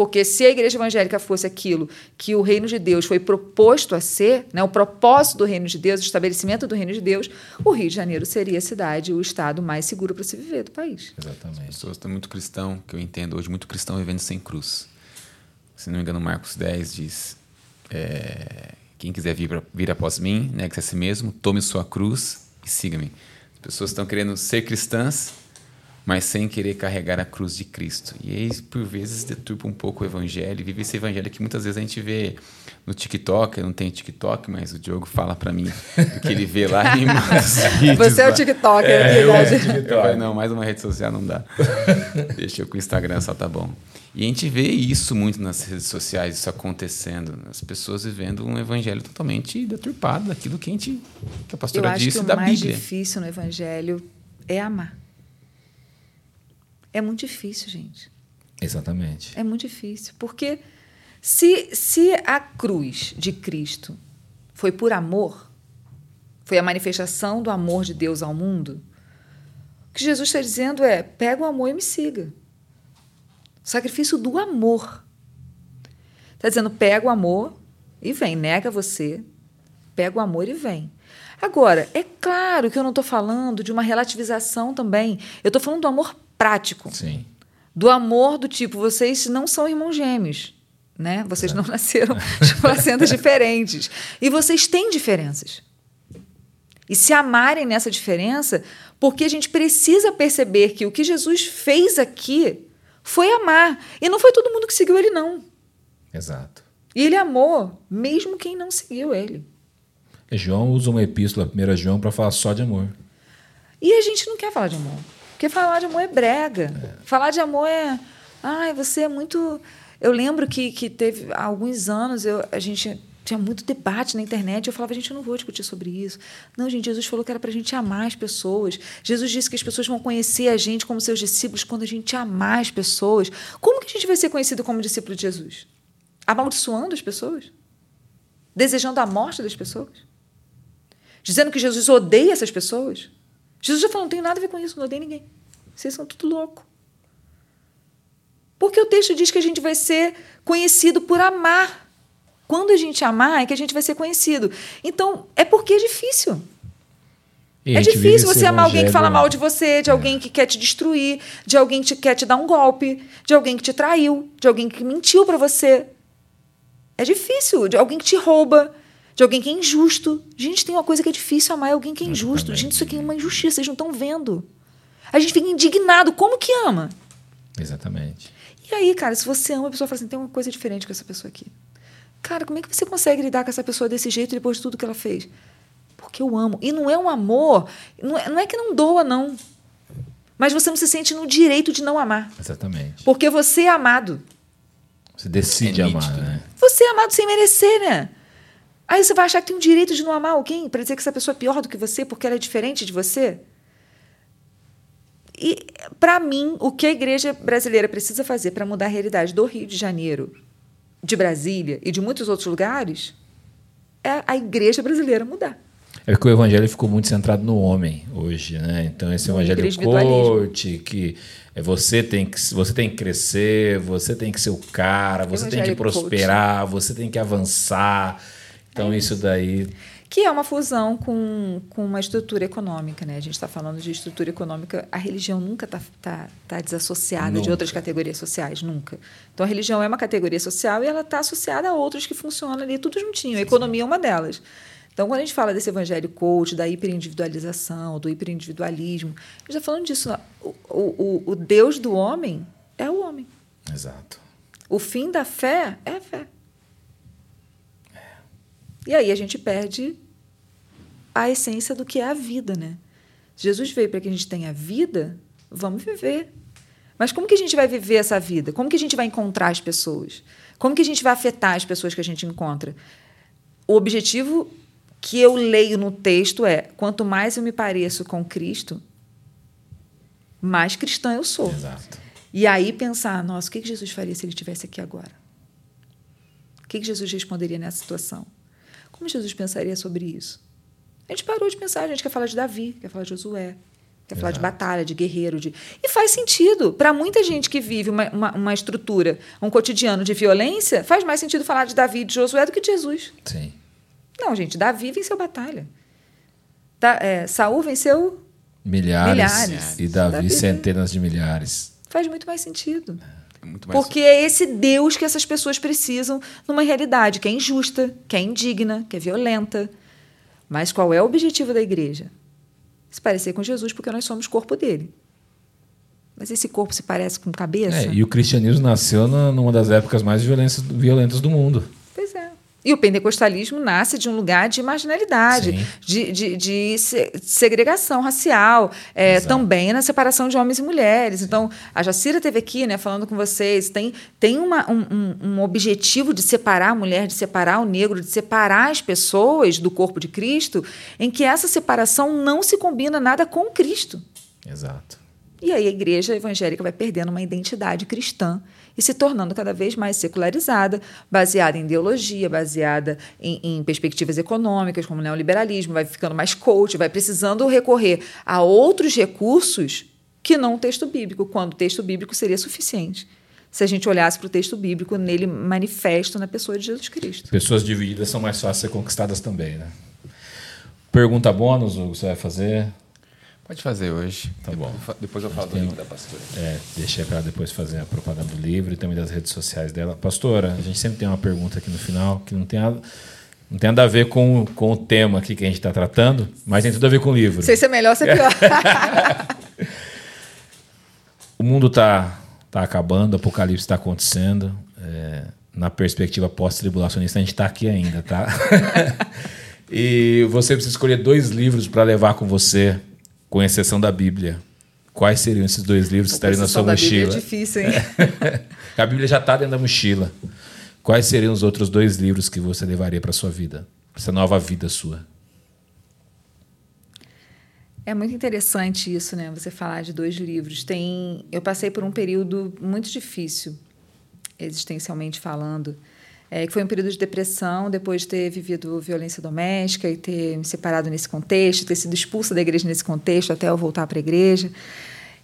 Porque se a igreja evangélica fosse aquilo que o reino de Deus foi proposto a ser, né, o propósito do reino de Deus, o estabelecimento do reino de Deus, o Rio de Janeiro seria a cidade, o estado mais seguro para se viver do país. Exatamente. As pessoas estão muito cristão, que eu entendo hoje, muito cristão vivendo sem cruz. Se não me engano, Marcos 10 diz: é, quem quiser vir, pra, vir após mim, negue-se a si mesmo, tome sua cruz e siga-me. As pessoas estão querendo ser cristãs, mas sem querer carregar a cruz de Cristo. E aí, por vezes, deturpa um pouco o evangelho, vive esse evangelho que muitas vezes a gente vê no TikTok, eu não tenho TikTok, mas o Diogo fala para mim do que ele vê lá em vídeos. Você é o TikTok, é, eu, eu, não, mais uma rede social não dá. Deixa eu com o Instagram só tá bom. E a gente vê isso muito nas redes sociais, isso acontecendo. As pessoas vivendo um evangelho totalmente deturpado daquilo que a gente, que a pastora eu disse acho que da Bíblia. O mais difícil no evangelho é amar. É muito difícil, gente. Exatamente. É muito difícil. Porque se, se a cruz de Cristo foi por amor, foi a manifestação do amor de Deus ao mundo, o que Jesus está dizendo é: pega o amor e me siga. O sacrifício do amor. Está dizendo: pega o amor e vem, nega você, pega o amor e vem. Agora, é claro que eu não estou falando de uma relativização também. Eu estou falando do amor prático. Sim. Do amor do tipo, vocês não são irmãos gêmeos. Né? Vocês é. não nasceram de placentas diferentes. E vocês têm diferenças. E se amarem nessa diferença, porque a gente precisa perceber que o que Jesus fez aqui foi amar. E não foi todo mundo que seguiu ele, não. Exato. E ele amou, mesmo quem não seguiu ele. João usa uma epístola, 1 João, para falar só de amor. E a gente não quer falar de amor. Porque falar de amor é brega. É. Falar de amor é. Ai, você é muito. Eu lembro que, que teve há alguns anos, eu, a gente tinha muito debate na internet. Eu falava, gente, eu não vou discutir sobre isso. Não, gente, Jesus falou que era para a gente amar as pessoas. Jesus disse que as pessoas vão conhecer a gente como seus discípulos quando a gente amar as pessoas. Como que a gente vai ser conhecido como discípulo de Jesus? Amaldiçoando as pessoas? Desejando a morte das pessoas? Dizendo que Jesus odeia essas pessoas? Jesus já falou, não tem nada a ver com isso, não odeio ninguém. Vocês são tudo louco. Porque o texto diz que a gente vai ser conhecido por amar. Quando a gente amar, é que a gente vai ser conhecido. Então, é porque é difícil. E é difícil você amar alguém que fala mal de você, de é. alguém que quer te destruir, de alguém que quer te dar um golpe, de alguém que te traiu, de alguém que mentiu para você. É difícil, de alguém que te rouba, de alguém que é injusto. Gente, tem uma coisa que é difícil amar é alguém que é injusto. Gente, isso aqui é uma injustiça, vocês não estão vendo. A gente fica indignado. Como que ama? Exatamente. E aí, cara, se você ama, a pessoa fala assim: tem uma coisa diferente com essa pessoa aqui. Cara, como é que você consegue lidar com essa pessoa desse jeito depois de tudo que ela fez? Porque eu amo. E não é um amor, não é, não é que não doa, não. Mas você não se sente no direito de não amar. Exatamente. Porque você é amado. Você decide é amar, né? Você é amado sem merecer, né? Aí você vai achar que tem o direito de não amar alguém para dizer que essa pessoa é pior do que você porque ela é diferente de você? E, para mim, o que a igreja brasileira precisa fazer para mudar a realidade do Rio de Janeiro, de Brasília e de muitos outros lugares é a igreja brasileira mudar. É que o evangelho ficou muito centrado no homem hoje, né? Então esse evangelho coach que é você tem que você tem que crescer, você tem que ser o cara, você tem que prosperar, coach. você tem que avançar. Então, é isso. isso daí. Que é uma fusão com, com uma estrutura econômica, né? A gente está falando de estrutura econômica. A religião nunca está tá, tá desassociada nunca. de outras categorias sociais, nunca. Então, a religião é uma categoria social e ela está associada a outras que funcionam ali tudo juntinho. A economia é uma delas. Então, quando a gente fala desse evangelho coach, da hiperindividualização, do hiperindividualismo, a gente está falando disso. O, o, o Deus do homem é o homem. Exato. O fim da fé é a fé. E aí a gente perde a essência do que é a vida, né? Jesus veio para que a gente tenha vida, vamos viver. Mas como que a gente vai viver essa vida? Como que a gente vai encontrar as pessoas? Como que a gente vai afetar as pessoas que a gente encontra? O objetivo que eu leio no texto é: quanto mais eu me pareço com Cristo, mais cristã eu sou. Exato. E aí pensar, nossa, o que Jesus faria se ele estivesse aqui agora? O que Jesus responderia nessa situação? Como Jesus pensaria sobre isso? A gente parou de pensar, a gente quer falar de Davi, quer falar de Josué, quer Exato. falar de batalha, de guerreiro. De... E faz sentido. Para muita gente que vive uma, uma, uma, estrutura, um cotidiano de violência, faz mais sentido falar de Davi e de Josué do que de Jesus. Sim. Não, gente, Davi venceu batalha. Da, é, Saul venceu milhares, milhares. E Davi, Davi centenas de milhares. Faz muito mais sentido. É. É Porque é esse Deus que essas pessoas precisam numa realidade que é injusta, que é indigna, que é violenta. Mas qual é o objetivo da igreja? Se parecer com Jesus, porque nós somos corpo dele. Mas esse corpo se parece com cabeça? É, e o cristianismo nasceu numa das épocas mais violentas, violentas do mundo. E o pentecostalismo nasce de um lugar de marginalidade, de, de, de, segregação racial, é, também na separação de homens e mulheres. Sim. Então, a Jacira teve aqui, né, falando com vocês, tem, tem uma, um, um objetivo de separar a mulher, de separar o negro, de separar as pessoas do corpo de Cristo, em que essa separação não se combina nada com Cristo. Exato. E aí a igreja evangélica vai perdendo uma identidade cristã e se tornando cada vez mais secularizada, baseada em ideologia, baseada em, em, perspectivas econômicas, como o neoliberalismo, vai ficando mais coach, vai precisando recorrer a outros recursos que não o texto bíblico, quando o texto bíblico seria suficiente. Se a gente olhasse para o texto bíblico, nele manifesto na pessoa de Jesus Cristo. Pessoas divididas são mais fáceis de ser conquistadas também, né? Pergunta bônus, o que você vai fazer? Pode fazer hoje. Tá bom. Depois eu falo do livro da pastora. É, deixa para depois fazer a propaganda do livro e também das redes sociais dela. Pastora, a gente sempre tem uma pergunta aqui no final que não tem nada, não tem nada a ver com, com o tema aqui que a gente está tratando, mas tem tudo a ver com o livro. Sei se é melhor ou se é pior. o mundo está tá acabando, o apocalipse está acontecendo. É, na perspectiva pós-tribulacionista, a gente está aqui ainda, tá? e você precisa escolher dois livros para levar com você com exceção da Bíblia. Quais seriam esses dois livros que estariam na sua da mochila? Bíblia é difícil, hein? a Bíblia já está dentro da mochila. Quais seriam os outros dois livros que você levaria para sua vida, para essa nova vida sua? É muito interessante isso, né? Você falar de dois livros. Tem, eu passei por um período muito difícil, existencialmente falando. É, que foi um período de depressão, depois de ter vivido violência doméstica e ter me separado nesse contexto, ter sido expulsa da igreja nesse contexto até eu voltar para a igreja.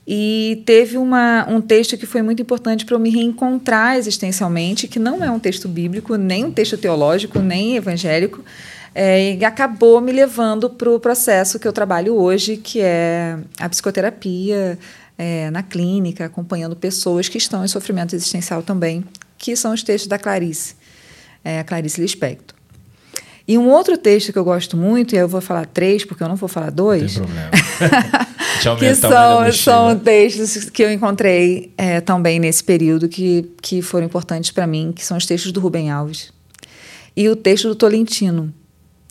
E teve uma, um texto que foi muito importante para eu me reencontrar existencialmente, que não é um texto bíblico, nem um texto teológico, nem evangélico, é, e acabou me levando para o processo que eu trabalho hoje, que é a psicoterapia é, na clínica, acompanhando pessoas que estão em sofrimento existencial também, que são os textos da Clarice é, a Clarice Lispector. E um outro texto que eu gosto muito, e eu vou falar três, porque eu não vou falar dois. Não tem problema. que são, são textos que eu encontrei é, também nesse período que, que foram importantes para mim, que são os textos do Rubem Alves. E o texto do Tolentino,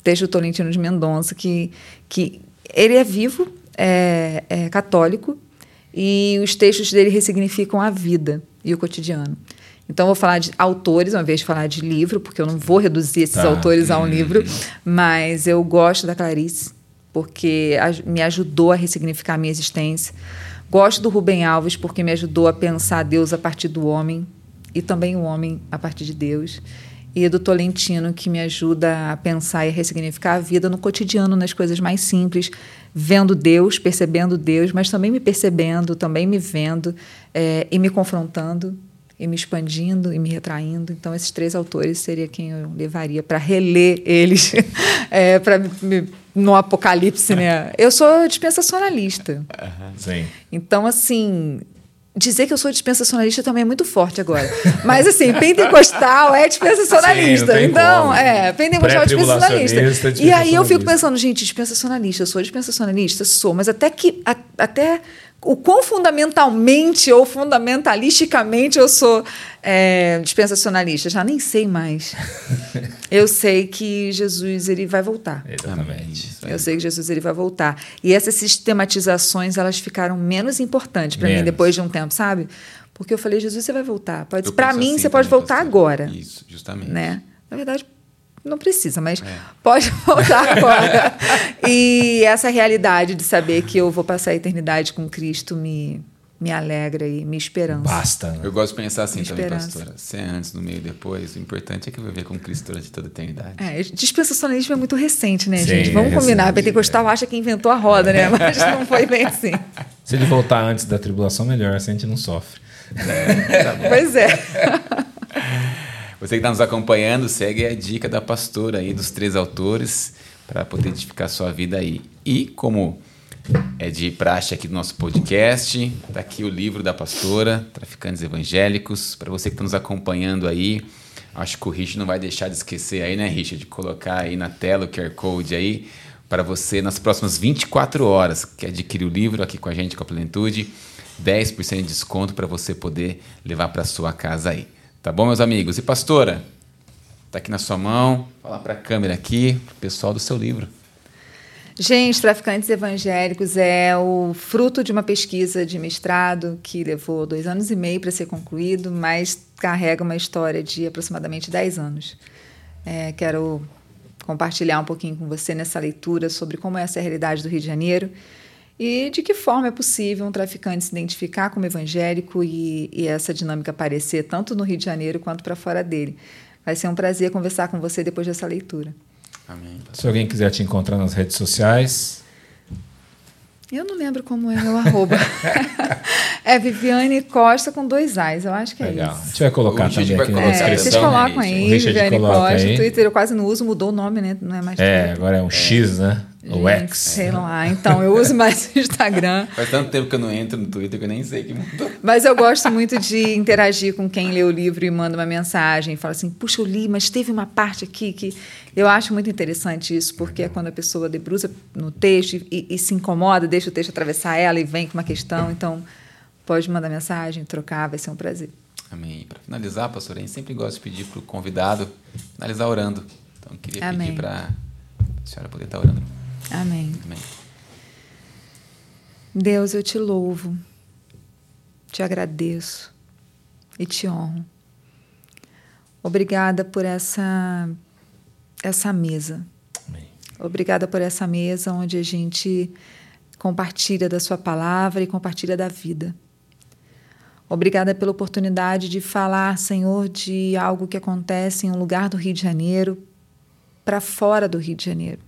texto do Tolentino de Mendonça, que, que ele é vivo, é, é católico, e os textos dele ressignificam a vida e o cotidiano. Então, vou falar de autores, uma vez de falar de livro, porque eu não vou reduzir esses tá. autores a um livro, mas eu gosto da Clarice, porque me ajudou a ressignificar a minha existência. Gosto do Rubem Alves, porque me ajudou a pensar Deus a partir do homem e também o homem a partir de Deus. E do Tolentino, que me ajuda a pensar e a ressignificar a vida no cotidiano, nas coisas mais simples, vendo Deus, percebendo Deus, mas também me percebendo, também me vendo é, e me confrontando e me expandindo e me retraindo. Então, esses três autores seria quem eu levaria para reler eles é, para no Apocalipse, né? Eu sou dispensacionalista. Sim. Então, assim, dizer que eu sou dispensacionalista também é muito forte agora. Mas, assim, pentecostal é dispensacionalista. Sim, então, como. é, pentecostal é dispensacionalista. E aí eu fico pensando, gente, dispensacionalista, eu sou dispensacionalista? Sou, mas até que. A, até o quão fundamentalmente ou fundamentalisticamente eu sou é, dispensacionalista, já nem sei mais. eu sei que Jesus ele vai voltar. Exatamente. Eu sei que Jesus ele vai voltar. E essas sistematizações elas ficaram menos importantes para mim depois de um tempo, sabe? Porque eu falei, Jesus, você vai voltar. Para mim, assim, você pode voltar agora. Isso, justamente. Né? Na verdade, não precisa, mas é. pode voltar agora. e essa realidade de saber que eu vou passar a eternidade com Cristo me, me alegra e me esperança. Basta. Né? Eu gosto de pensar assim me também, esperança. pastora. Se é antes, no meio e depois, o importante é que eu vou ver com Cristo durante toda a eternidade. É, dispensacionalismo é muito recente, né, Sim, gente? Vamos é combinar. Recente, Pentecostal é. acha que inventou a roda, né? Mas não foi bem assim. Se ele voltar antes da tribulação, melhor, assim a gente não sofre. É, tá pois é. Você que está nos acompanhando, segue a dica da pastora aí dos três autores para poder edificar sua vida aí. E como é de praxe aqui do nosso podcast, está aqui o livro da pastora, Traficantes Evangélicos, para você que está nos acompanhando aí. Acho que o Richard não vai deixar de esquecer aí, né, Richard, de colocar aí na tela o QR Code aí para você nas próximas 24 horas que adquirir o livro aqui com a gente com a Plenitude, 10% de desconto para você poder levar para sua casa aí. Tá bom, meus amigos? E pastora, tá aqui na sua mão, falar para a câmera aqui, pessoal do seu livro. Gente, Traficantes Evangélicos é o fruto de uma pesquisa de mestrado que levou dois anos e meio para ser concluído, mas carrega uma história de aproximadamente dez anos. É, quero compartilhar um pouquinho com você nessa leitura sobre como é essa realidade do Rio de Janeiro e de que forma é possível um traficante se identificar como evangélico e, e essa dinâmica aparecer tanto no Rio de Janeiro quanto para fora dele? Vai ser um prazer conversar com você depois dessa leitura. Amém. Se alguém quiser te encontrar nas redes sociais. Eu não lembro como é meu arroba. é Viviane Costa com dois A's, eu acho que é Legal. isso. A gente vai colocar também aqui na descrição. Vocês colocam aí, Viviane Costa. Aí. Twitter eu quase não uso, mudou o nome, né? Não é mais É, Twitter. agora é um X, né? O X. Sei lá. Então, eu uso mais o Instagram. Faz tanto tempo que eu não entro no Twitter que eu nem sei que mudou. Mas eu gosto muito de interagir com quem lê o livro e manda uma mensagem. Fala assim, puxa, eu li, mas teve uma parte aqui que... Eu acho muito interessante isso, porque é quando a pessoa debruça no texto e, e se incomoda, deixa o texto atravessar ela e vem com uma questão. Então, pode mandar mensagem, trocar, vai ser um prazer. Amém. Para finalizar, pastor, gente sempre gosta de pedir para o convidado finalizar orando. Então, eu queria Amém. pedir para a senhora poder estar orando. Amém. Amém. Deus, eu te louvo, te agradeço e te honro. Obrigada por essa essa mesa. Amém. Obrigada por essa mesa onde a gente compartilha da sua palavra e compartilha da vida. Obrigada pela oportunidade de falar, Senhor, de algo que acontece em um lugar do Rio de Janeiro para fora do Rio de Janeiro.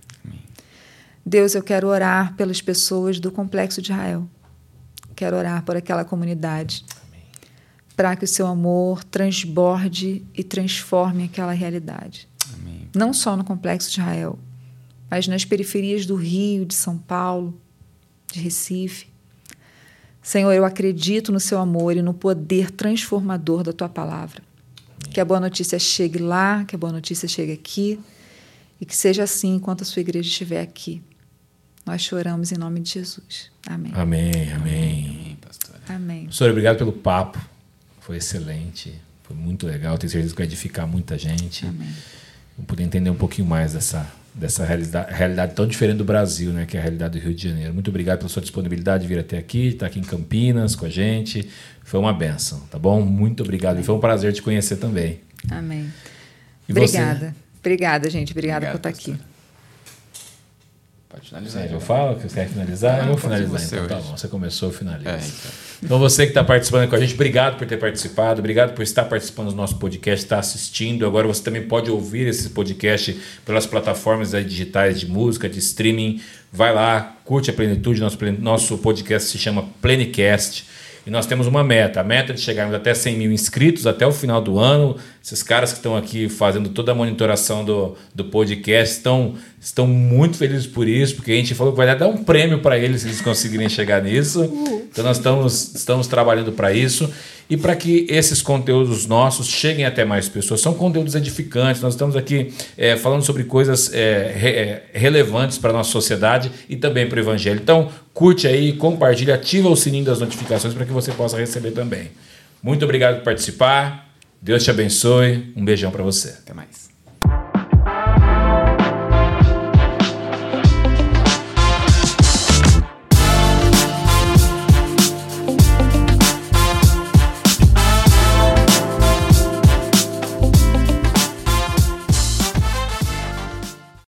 Amém. Deus, eu quero orar pelas pessoas do Complexo de Israel. Quero orar por aquela comunidade. Para que o seu amor transborde e transforme aquela realidade. Amém. Não só no Complexo de Israel, mas nas periferias do Rio, de São Paulo, de Recife. Senhor, eu acredito no seu amor e no poder transformador da tua palavra. Que a boa notícia chegue lá, que a boa notícia chegue aqui e que seja assim enquanto a sua igreja estiver aqui. Nós choramos em nome de Jesus. Amém. Amém, amém. pastor. Amém. Senhor, obrigado pelo papo. Foi excelente. Foi muito legal. Tenho certeza que vai edificar muita gente. Amém. Vou poder entender um pouquinho mais dessa dessa realidade, realidade, tão diferente do Brasil, né, que é a realidade do Rio de Janeiro. Muito obrigado pela sua disponibilidade de vir até aqui, estar aqui em Campinas com a gente. Foi uma benção, tá bom? Muito obrigado. E foi um prazer te conhecer também. Amém. E Obrigada. Você? Obrigada, gente. Obrigada Obrigado, por estar aqui. Pode finalizar. Você, eu falo que você quer finalizar? Ah, eu vou finalizar então. Tá bom. Você começou, finaliza. É, então. então. você que está participando com a gente, obrigado por ter participado, obrigado por estar participando do nosso podcast, estar assistindo. Agora você também pode ouvir esse podcast pelas plataformas digitais de música, de streaming. Vai lá, curte a plenitude. Nosso, nosso podcast se chama Plenicast. E nós temos uma meta, a meta de chegarmos até 100 mil inscritos até o final do ano. Esses caras que estão aqui fazendo toda a monitoração do, do podcast estão, estão muito felizes por isso, porque a gente falou que vai dar um prêmio para eles se eles conseguirem chegar nisso. Então nós estamos, estamos trabalhando para isso e para que esses conteúdos nossos cheguem até mais pessoas. São conteúdos edificantes, nós estamos aqui é, falando sobre coisas é, re, é, relevantes para a nossa sociedade e também para o Evangelho. Então, curte aí, compartilha, ativa o sininho das notificações para que você possa receber também. Muito obrigado por participar. Deus te abençoe. Um beijão para você. Até mais.